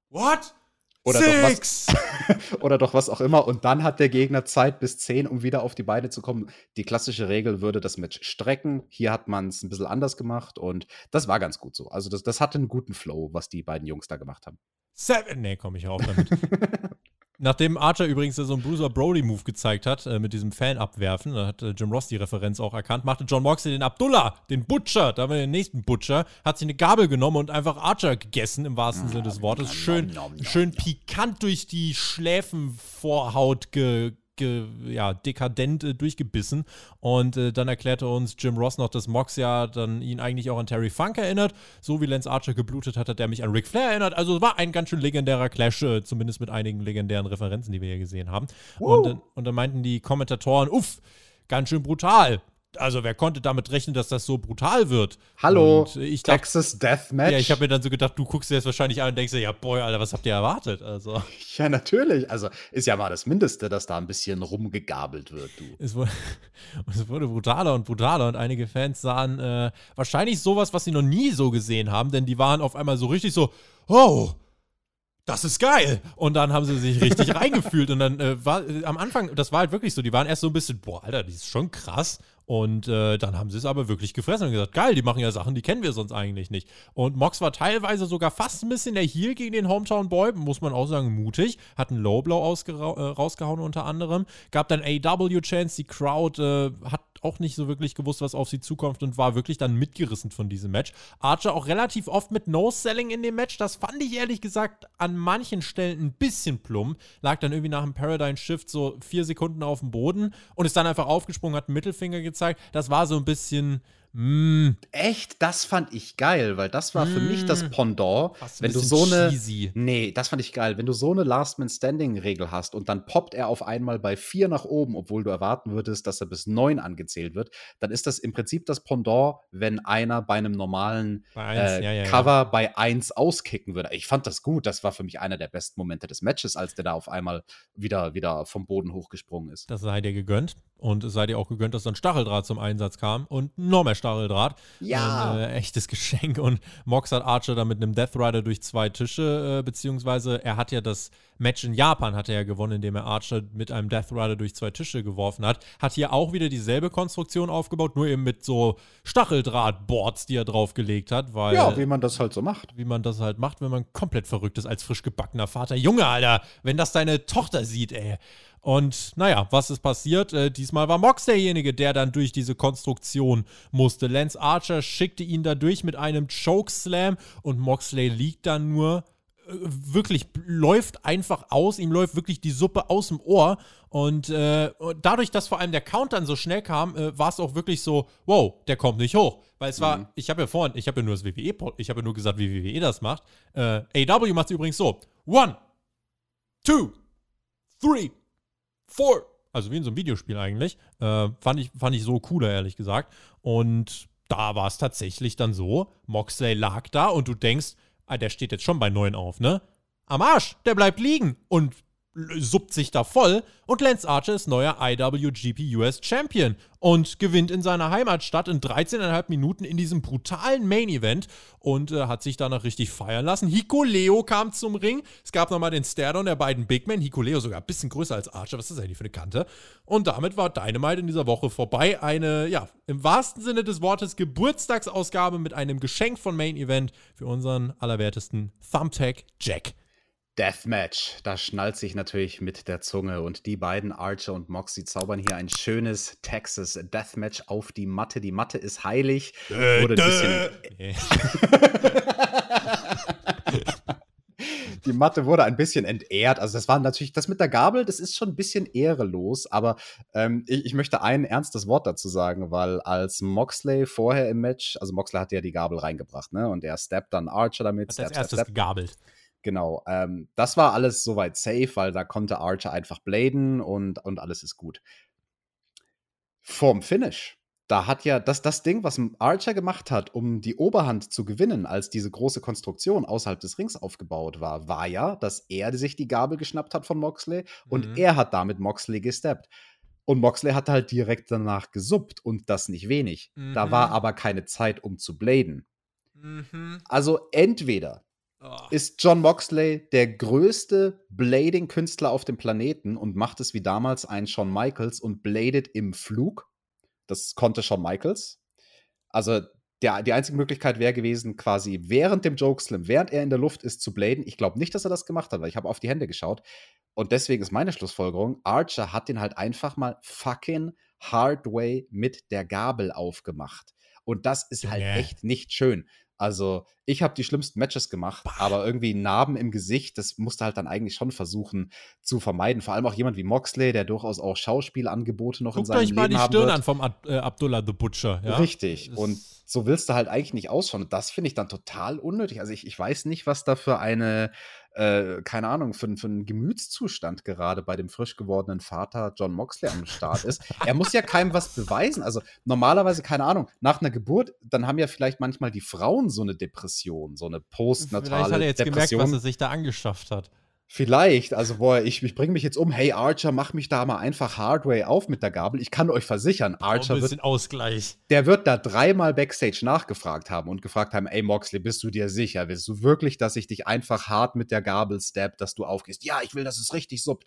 What? Oder doch was- [LAUGHS] oder doch was auch immer. Und dann hat der Gegner Zeit bis 10, um wieder auf die Beine zu kommen. Die klassische Regel würde das Match strecken. Hier hat man es ein bisschen anders gemacht und das war ganz gut so. Also das, das hatte einen guten Flow, was die beiden Jungs da gemacht haben. Seven. Nee, komm ich auf damit. [LAUGHS] Nachdem Archer übrigens so einen Bruiser Brody-Move gezeigt hat, äh, mit diesem Fan abwerfen, da hat äh, Jim Ross die Referenz auch erkannt, machte John Moxley den Abdullah, den Butcher, da haben wir den nächsten Butcher, hat sich eine Gabel genommen und einfach Archer gegessen, im wahrsten Sinne des Wortes. Schön, schön pikant durch die Schläfenvorhaut ge, ge, ja, dekadent äh, durchgebissen. Und äh, dann erklärte uns Jim Ross noch, dass Mox ja dann ihn eigentlich auch an Terry Funk erinnert. So wie Lance Archer geblutet hat, hat er mich an Ric Flair erinnert. Also es war ein ganz schön legendärer Clash, äh, zumindest mit einigen legendären Referenzen, die wir hier gesehen haben. Und, dann- und dann meinten die Kommentatoren, uff, ganz schön brutal. Also wer konnte damit rechnen, dass das so brutal wird? Hallo, dachte, Texas Deathmatch. ja, ich habe mir dann so gedacht, du guckst dir das wahrscheinlich an und denkst dir, ja, boy, Alter, was habt ihr erwartet? Also, [LAUGHS] ja, natürlich. Also ist ja mal das Mindeste, dass da ein bisschen rumgegabelt wird, du. es wurde, [LAUGHS] es wurde brutaler und brutaler und einige Fans sahen äh, wahrscheinlich sowas, was sie noch nie so gesehen haben, denn die waren auf einmal so richtig so, oh, das ist geil. Und dann haben sie sich richtig [LAUGHS] reingefühlt. Und dann äh, war äh, am Anfang, das war halt wirklich so, die waren erst so ein bisschen, boah, Alter, die ist schon krass. Und äh, dann haben sie es aber wirklich gefressen und gesagt, geil, die machen ja Sachen, die kennen wir sonst eigentlich nicht. Und Mox war teilweise sogar fast ein bisschen der Heel gegen den Hometown Boy, muss man auch sagen, mutig. Hat einen Low-Blow äh, rausgehauen unter anderem. Gab dann AW-Chance, die Crowd äh, hat auch nicht so wirklich gewusst, was auf sie zukommt und war wirklich dann mitgerissen von diesem Match. Archer auch relativ oft mit No-Selling in dem Match. Das fand ich ehrlich gesagt an manchen Stellen ein bisschen plump. Lag dann irgendwie nach dem Paradigm Shift so vier Sekunden auf dem Boden und ist dann einfach aufgesprungen, hat einen Mittelfinger gezeigt. Das war so ein bisschen, mm, Echt, das fand ich geil, weil das war für mich das Mm. Pendant, Fast wenn du so eine cheesy. Nee, das fand ich geil, wenn du so eine Last Man Standing Regel hast und dann poppt er auf einmal bei vier nach oben, obwohl du erwarten würdest, dass er bis neun angezählt wird, dann ist das im Prinzip das Pendant, wenn einer bei einem normalen Bei eins, äh, ja, ja, ja. Cover bei eins auskicken würde. Ich fand das gut, das war für mich einer der besten Momente des Matches, als der da auf einmal wieder wieder vom Boden hochgesprungen ist. Das sei dir gegönnt. Und es sei dir auch gegönnt, dass dann Stacheldraht zum Einsatz kam und noch mehr Stacheldraht. Ja. Ein äh, echtes [LAUGHS] Geschenk. Und Mox hat Archer dann mit einem Death Rider durch zwei Tische, äh, beziehungsweise er hat ja das Match in Japan hat er ja gewonnen, indem er Archer mit einem Death Rider durch zwei Tische geworfen hat. Hat hier auch wieder dieselbe Konstruktion aufgebaut, nur eben mit so Stacheldraht-Boards, die er draufgelegt hat, weil Ja, wie man das halt so macht. wie man das halt macht, wenn man komplett verrückt ist als frisch gebackener Vater. Junge, Alter, wenn das deine Tochter sieht, ey. Und naja, was ist passiert? Äh, diesmal war Mox derjenige, der dann durch diese Konstruktion musste. Lance Archer schickte ihn da durch mit einem Chokeslam und Moxley liegt dann nur äh, wirklich läuft einfach aus, ihm läuft wirklich die Suppe aus dem Ohr und äh, dadurch, dass vor allem der Count dann so schnell kam, äh, war es auch wirklich so, wow, der kommt nicht hoch, weil es war, ich habe ja vorhin, ich habe ja nur das WWE, ich habe ja nur gesagt, wie WWE das macht. Äh, AW macht es übrigens so, one, two, three, four, also wie in so einem Videospiel eigentlich, äh, fand ich fand ich so cooler ehrlich gesagt. Und da war es tatsächlich dann so, Moxley lag da und du denkst, ah, der steht jetzt schon bei 9 auf, ne? Am Arsch, der bleibt liegen. Und suppt sich da voll und Lance Archer ist neuer IWGP US Champion und gewinnt in seiner Heimatstadt in 13,5 Minuten in diesem brutalen Main Event und äh, hat sich danach richtig feiern lassen. Hiko Leo kam zum Ring. Es gab nochmal den Stairdown der beiden Big Men. Hiko Leo sogar ein bisschen größer als Archer. Was ist das eigentlich für eine Kante? Und damit war Dynamite in dieser Woche vorbei. Eine, ja, im wahrsten Sinne des Wortes Geburtstagsausgabe mit einem Geschenk von Main Event für unseren allerwertesten Thumbtack Jack. Deathmatch, da schnallt sich natürlich mit der Zunge und die beiden Archer und Moxie zaubern hier ein schönes Texas Deathmatch auf die Matte. Die Matte ist heilig. Wurde ein bisschen, die Matte wurde ein bisschen entehrt. Also das war natürlich, das mit der Gabel, das ist schon ein bisschen ehrelos, aber ähm, ich, ich, möchte ein ernstes Wort dazu sagen, weil als Moxley vorher im Match, also Moxley hat ja die Gabel reingebracht, ne? Und er steppt dann Archer damit. Hat als erstes step, gegabelt. Genau, ähm, das war alles soweit safe, weil da konnte Archer einfach bladen und, und alles ist gut. Vorm Finish da hat ja das, das Ding, was Archer gemacht hat, um die Oberhand zu gewinnen, als diese große Konstruktion außerhalb des Rings aufgebaut war, war ja, dass er sich die Gabel geschnappt hat von Moxley und mhm. er hat damit Moxley gesteppt. Und Moxley hat halt direkt danach gesuppt und das nicht wenig. Mhm. Da war mhm. aber keine Zeit, um zu bladen. Mhm. Also entweder oh. ist John Moxley der größte Blading-Künstler auf dem Planeten und macht es wie damals ein Shawn Michaels und bladet im Flug das konnte Shawn Michaels. Also der, die einzige Möglichkeit wäre gewesen, quasi während dem Jokeslam, während er in der Luft ist, zu bladen. Ich glaube nicht, dass er das gemacht hat, weil ich habe auf die Hände geschaut. Und deswegen ist meine Schlussfolgerung, Archer hat den halt einfach mal fucking Hardway mit der Gabel aufgemacht. Und das ist halt yeah. echt nicht schön. Also, ich habe die schlimmsten Matches gemacht, bah. aber irgendwie Narben im Gesicht, das musste halt dann eigentlich schon versuchen zu vermeiden. Vor allem auch jemand wie Moxley, der durchaus auch Schauspielangebote noch Guckt in seinem Leben hat. Guckt euch mal die Stirn an vom Ab äh, Abdullah the Butcher. Ja? Richtig. Und so willst du halt eigentlich nicht ausschauen. Und das finde ich dann total unnötig. Also, ich, ich weiß nicht, was da für eine äh, keine Ahnung, für, für einen Gemütszustand gerade bei dem frisch gewordenen Vater John Moxley am Start ist. er muss ja keinem was beweisen. Also normalerweise, keine Ahnung, nach einer Geburt, dann haben ja vielleicht manchmal die Frauen so eine Depression, so eine postnatale Depression. Vielleicht hat er jetzt Depression. gemerkt, was er sich da angeschafft hat. Vielleicht, also boah, ich, ich bringe mich jetzt um. Hey Archer, mach mich da mal einfach Hardway auf mit der Gabel. Ich kann euch versichern, Archer oh, wird, Ausgleich. Der wird da dreimal Backstage nachgefragt haben und gefragt haben, ey Moxley, bist du dir sicher? Willst du wirklich, dass ich dich einfach hart mit der Gabel stab, dass du aufgehst? Ja, ich will, dass es richtig suppt.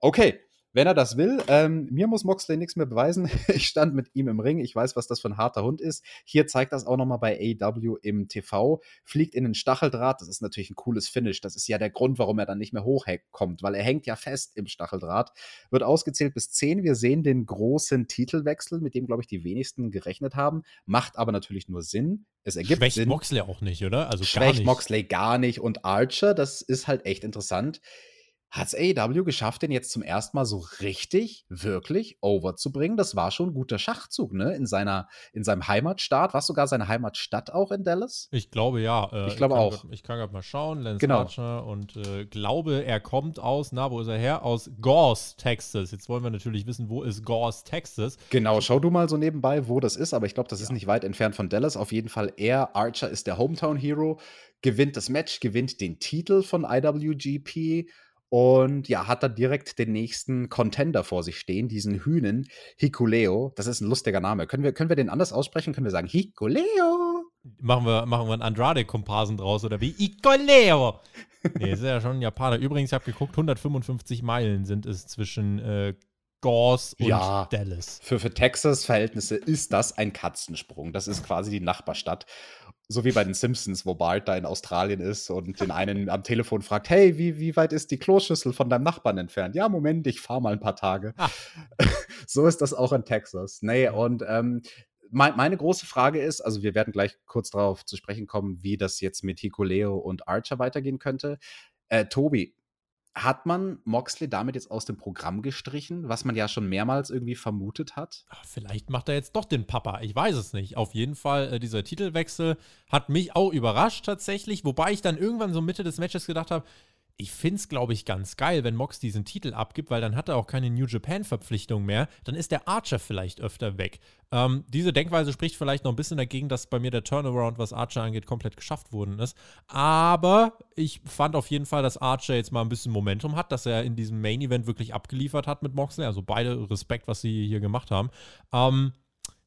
Okay, wenn er das will, ähm, mir muss Moxley nichts mehr beweisen. [LAUGHS] Ich stand mit ihm im Ring. Ich weiß, was das für ein harter Hund ist. Hier zeigt das auch nochmal bei AW im TV. Fliegt in den Stacheldraht. Das ist natürlich ein cooles Finish. Das ist ja der Grund, warum er dann nicht mehr hochkommt, weil er hängt ja fest im Stacheldraht. Wird ausgezählt bis 10. Wir sehen den großen Titelwechsel, mit dem, glaube ich, die wenigsten gerechnet haben. Macht aber natürlich nur Sinn. Es ergibt Schwächt Sinn. Moxley auch nicht, oder? Also Schwächt Moxley gar nicht. Und Archer, das ist halt echt interessant hat es AEW geschafft, den jetzt zum ersten Mal so richtig, wirklich overzubringen. Das war schon ein guter Schachzug, ne? In, seiner, in seinem Heimatstaat. War sogar seine Heimatstadt auch in Dallas? Ich glaube ja. Äh, ich glaube auch. Grad, ich kann gerade mal schauen. Lance genau. Archer und äh, glaube, er kommt aus, na, wo ist er her? Aus Gause, Texas. Jetzt wollen wir natürlich wissen, wo ist Gause, Texas? Genau, schau du mal so nebenbei, wo das ist, aber ich glaube, das ja. ist nicht weit entfernt von Dallas. Auf jeden Fall, er, Archer, ist der Hometown Hero, gewinnt das Match, gewinnt den Titel von IWGP und ja, hat da direkt den nächsten Contender vor sich stehen, diesen Hühnen, Hikuleo. Das ist ein lustiger Name. Können wir, können wir den anders aussprechen? Können wir sagen Hikuleo? Machen wir, machen wir einen Andrade-Komparsen draus oder wie? Hikuleo! nee, ist ja schon ein Japaner. Übrigens, ich habe geguckt, 155 Meilen sind es zwischen äh, Gause und ja, Dallas. Für, für Texas-Verhältnisse ist das ein Katzensprung. Das ist quasi die Nachbarstadt so wie bei den Simpsons, wo Bart da in Australien ist und den einen am Telefon fragt, hey, wie, wie weit ist die Kloschüssel von deinem Nachbarn entfernt? Ja, Moment, ich fahre mal ein paar Tage. Ah. [LAUGHS] so ist das auch in Texas. Nee, und ähm, mein, meine große Frage ist, also wir werden gleich kurz darauf zu sprechen kommen, wie das jetzt mit Hikuleo und Archer weitergehen könnte. Äh, Tobi, hat man Moxley damit jetzt aus dem Programm gestrichen, was man ja schon mehrmals irgendwie vermutet hat? Ach, vielleicht macht er jetzt doch den Papa. Ich weiß es nicht. Auf jeden Fall, äh, dieser Titelwechsel hat mich auch überrascht tatsächlich, wobei ich dann irgendwann so Mitte des Matches gedacht habe, ich finde es, glaube ich, ganz geil, wenn Mox diesen Titel abgibt, weil dann hat er auch keine New Japan-Verpflichtung mehr. Dann ist der Archer vielleicht öfter weg. Ähm, diese Denkweise spricht vielleicht noch ein bisschen dagegen, dass bei mir der Turnaround, was Archer angeht, komplett geschafft worden ist. Aber ich fand auf jeden Fall, dass Archer jetzt mal ein bisschen Momentum hat, dass er in diesem Main-Event wirklich abgeliefert hat mit Moxley. Also beide Respekt, was sie hier gemacht haben. Ähm,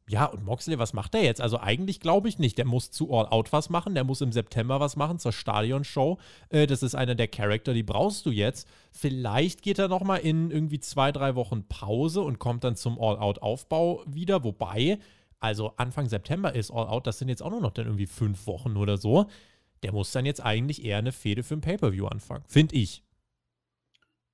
ja, und Moxley, was macht der jetzt? Also eigentlich glaube ich nicht. Der muss zu All Out was machen. Der muss im September was machen zur Stadion-Show. Äh, das ist einer der Charakter, die brauchst du jetzt. Vielleicht geht er nochmal in irgendwie zwei, drei Wochen Pause und kommt dann zum All Out-Aufbau wieder. Wobei, also Anfang September ist All Out, das sind jetzt auch nur noch dann irgendwie fünf Wochen oder so. Der muss dann jetzt eigentlich eher eine Fehde für ein Pay-Per-View anfangen. Finde ich.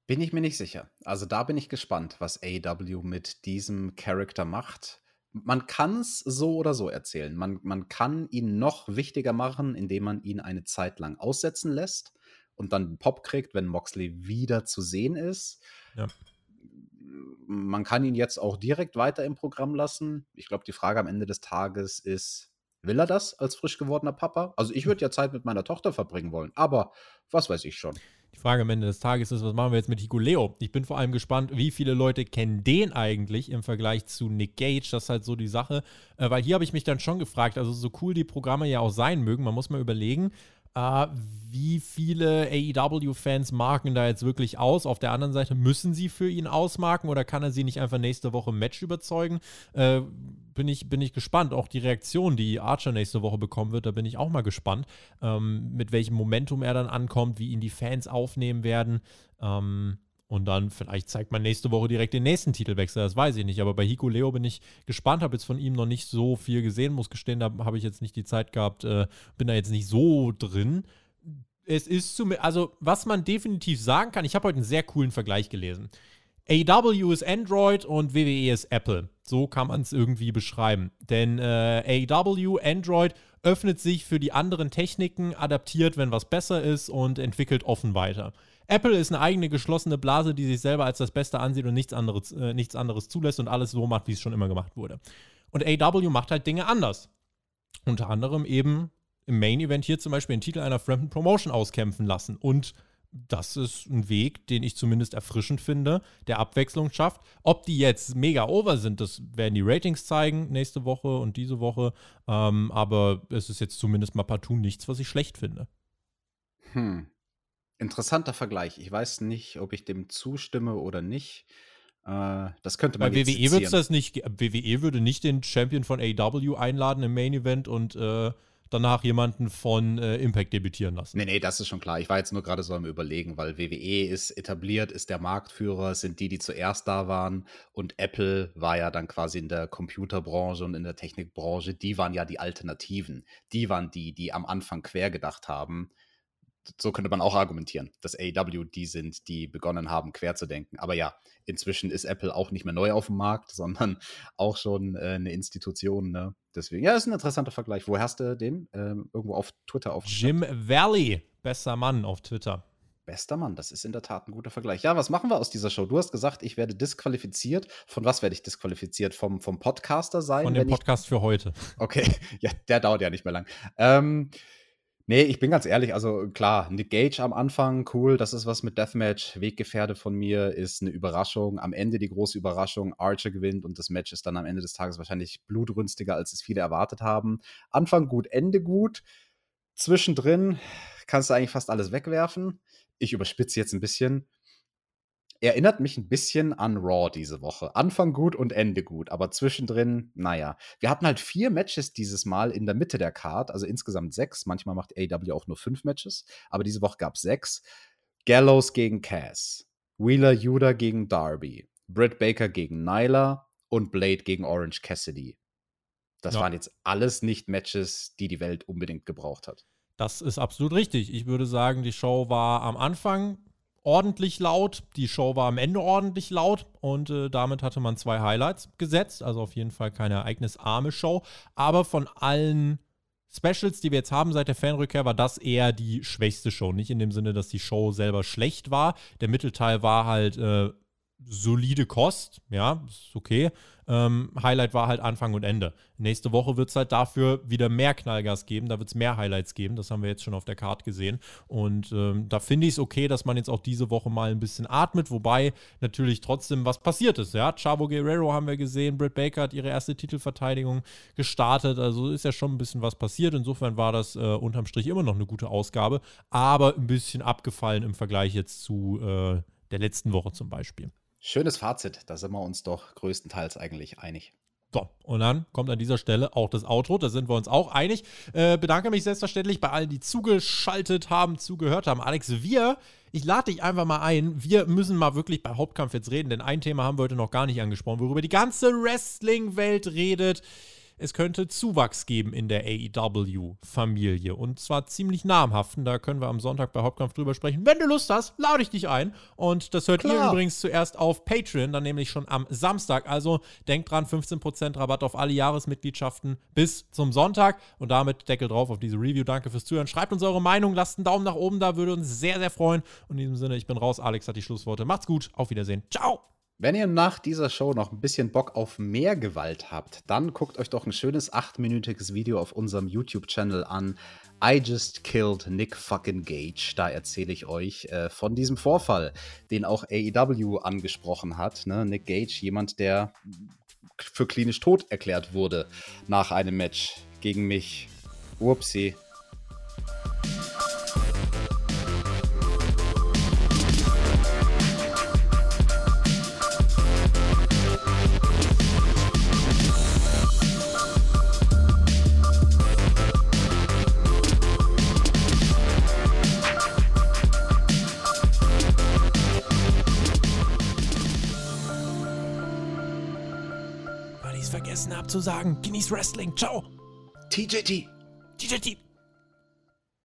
Bin ich mir nicht sicher. Also da bin ich gespannt, was AW mit diesem Charakter macht man kann es so oder so erzählen. Man, man kann ihn noch wichtiger machen, indem man ihn eine Zeit lang aussetzen lässt und dann einen Pop kriegt, wenn Moxley wieder zu sehen ist. Ja. Man kann ihn jetzt auch direkt weiter im Programm lassen. Ich glaube, die Frage am Ende des Tages ist, will er das als frisch gewordener Papa? Also ich würde ja Zeit mit meiner Tochter verbringen wollen, aber was weiß ich schon. Die Frage am Ende des Tages ist, was machen wir jetzt mit Hikuleo? Ich bin vor allem gespannt, wie viele Leute kennen den eigentlich im Vergleich zu Nick Gage. Das ist halt so die Sache. Äh, weil hier habe ich mich dann schon gefragt, also so cool die Programme ja auch sein mögen, man muss mal überlegen, äh, wie viele AEW-Fans marken da jetzt wirklich aus? Auf der anderen Seite, müssen sie für ihn ausmarken oder kann er sie nicht einfach nächste Woche im Match überzeugen? Äh, bin, ich, bin ich gespannt. Auch die Reaktion, die Archer nächste Woche bekommen wird, da bin ich auch mal gespannt, ähm, mit welchem Momentum er dann ankommt, wie ihn die Fans aufnehmen werden. Ähm, und dann vielleicht zeigt man nächste Woche direkt den nächsten Titelwechsel, das weiß ich nicht. Aber bei Hiko Leo bin ich gespannt, habe jetzt von ihm noch nicht so viel gesehen, muss gestehen, da habe ich jetzt nicht die Zeit gehabt, äh, bin da jetzt nicht so drin. Es ist zu, also was man definitiv sagen kann, ich habe heute einen sehr coolen Vergleich gelesen. AW ist Android und WWE ist Apple. So kann man es irgendwie beschreiben. Denn äh, AW, Android, öffnet sich für die anderen Techniken, adaptiert, wenn was besser ist und entwickelt offen weiter. Apple ist eine eigene geschlossene Blase, die sich selber als das Beste ansieht und nichts anderes, äh, nichts anderes zulässt und alles so macht, wie es schon immer gemacht wurde. Und AW macht halt Dinge anders. Unter anderem eben im Main Event hier zum Beispiel den Titel einer fremden Promotion auskämpfen lassen. Und das ist ein Weg, den ich zumindest erfrischend finde, der Abwechslung schafft. Ob die jetzt mega over sind, das werden die Ratings zeigen nächste Woche und diese Woche. Ähm, aber es ist jetzt zumindest mal partout nichts, was ich schlecht finde. Hm. Interessanter Vergleich. Ich weiß nicht, ob ich dem zustimme oder nicht. Äh, das könnte man Bei WWE würde das nicht. WWE würde nicht den Champion von AW einladen im Main Event und äh, danach jemanden von äh, Impact debütieren lassen. Nee, nee, das ist schon klar. Ich war jetzt nur gerade so am Überlegen, weil WWE ist etabliert, ist der Marktführer, sind die, die zuerst da waren. Und Apple war ja dann quasi in der Computerbranche und in der Technikbranche. Die waren ja die Alternativen. Die waren die, die am Anfang quer gedacht haben so könnte man auch argumentieren, dass AEW die sind, die begonnen haben, quer zu denken. Aber ja, inzwischen ist Apple auch nicht mehr neu auf dem Markt, [LAUGHS] sondern auch schon äh, eine Institution. Ne? Deswegen, ja, ist ein interessanter Vergleich. Wo hast du den? Ähm, irgendwo auf Twitter auf. Jim Valley, bester Mann auf Twitter. Bester Mann, das ist in der Tat ein guter Vergleich. Ja, was machen wir aus dieser Show? Du hast gesagt, ich werde disqualifiziert. Von was werde ich disqualifiziert? Vom, vom Podcaster sein? Von dem Podcast ich... für heute. Okay, [LAUGHS] ja, der dauert ja nicht mehr lang. Ähm, Nee, ich bin ganz ehrlich, also klar, Nick Gage am Anfang, cool, das ist was mit Deathmatch. Weggefährde von mir ist eine Überraschung. Am Ende die große Überraschung, Archer gewinnt und das Match ist dann am Ende des Tages wahrscheinlich blutrünstiger, als es viele erwartet haben. Anfang gut, Ende gut. Zwischendrin kannst du eigentlich fast alles wegwerfen. Ich überspitze jetzt ein bisschen erinnert mich ein bisschen an Raw diese Woche. Anfang gut und Ende gut, aber zwischendrin, naja. Wir hatten halt vier Matches dieses Mal in der Mitte der Card, also insgesamt sechs. Manchmal macht AW auch nur fünf Matches, aber diese Woche gab es sechs. Gallows gegen Cass, Wheeler Yuda gegen Darby, Britt Baker gegen Nyla und Blade gegen Orange Cassidy. Das ja. waren jetzt alles nicht Matches, die die Welt unbedingt gebraucht hat. Das ist absolut richtig. Ich würde sagen, die Show war am Anfang ordentlich laut. Die Show war am Ende ordentlich laut und äh, damit hatte man zwei Highlights gesetzt. Also auf jeden Fall keine ereignisarme Show. Aber von allen Specials, die wir jetzt haben seit der Fanrückkehr, war das eher die schwächste Show. Nicht in dem Sinne, dass die Show selber schlecht war. Der Mittelteil war halt äh, solide Kost, ja, ist okay. Ähm, Highlight war halt Anfang und Ende. Nächste Woche wird es halt dafür wieder mehr Knallgas geben, da wird es mehr Highlights geben, das haben wir jetzt schon auf der Karte gesehen. Und ähm, da finde ich es okay, dass man jetzt auch diese Woche mal ein bisschen atmet, wobei natürlich trotzdem was passiert ist. Ja, Chavo Guerrero haben wir gesehen, Britt Baker hat ihre erste Titelverteidigung gestartet, also ist ja schon ein bisschen was passiert. Insofern war das äh, unterm Strich immer noch eine gute Ausgabe, aber ein bisschen abgefallen im Vergleich jetzt zu äh, der letzten Woche zum Beispiel. Schönes Fazit, da sind wir uns doch größtenteils eigentlich einig. So, und dann kommt an dieser Stelle auch das Outro, da sind wir uns auch einig. Äh, bedanke mich selbstverständlich bei allen, die zugeschaltet haben, zugehört haben. Alex, wir, ich lade dich einfach mal ein, wir müssen mal wirklich bei Hauptkampf jetzt reden, denn ein Thema haben wir heute noch gar nicht angesprochen, worüber die ganze Wrestling-Welt redet. Es könnte Zuwachs geben in der AEW-Familie. Und zwar ziemlich namhaften. Da können wir am Sonntag bei Hauptkampf drüber sprechen. Wenn du Lust hast, lade ich dich ein. Und das hört Klar. ihr übrigens zuerst auf Patreon, dann nämlich schon am Samstag. Also denkt dran, 15% Rabatt auf alle Jahresmitgliedschaften bis zum Sonntag. Und damit Deckel drauf auf diese Review. Danke fürs Zuhören. Schreibt uns eure Meinung, lasst einen Daumen nach oben da, würde uns sehr, sehr freuen. Und in diesem Sinne, ich bin raus. Alex hat die Schlussworte. Macht's gut. Auf Wiedersehen. Ciao. Wenn ihr nach dieser Show noch ein bisschen Bock auf mehr Gewalt habt, dann guckt euch doch ein schönes achtminütiges Video auf unserem YouTube-Channel an. I just killed Nick fucking Gage. Da erzähle ich euch äh, von diesem Vorfall, den auch AEW angesprochen hat. Ne? Nick Gage, jemand, der für klinisch tot erklärt wurde nach einem Match gegen mich. Whoopsie. Zu sagen. Genieß Wrestling. Ciao. TJT. TJT.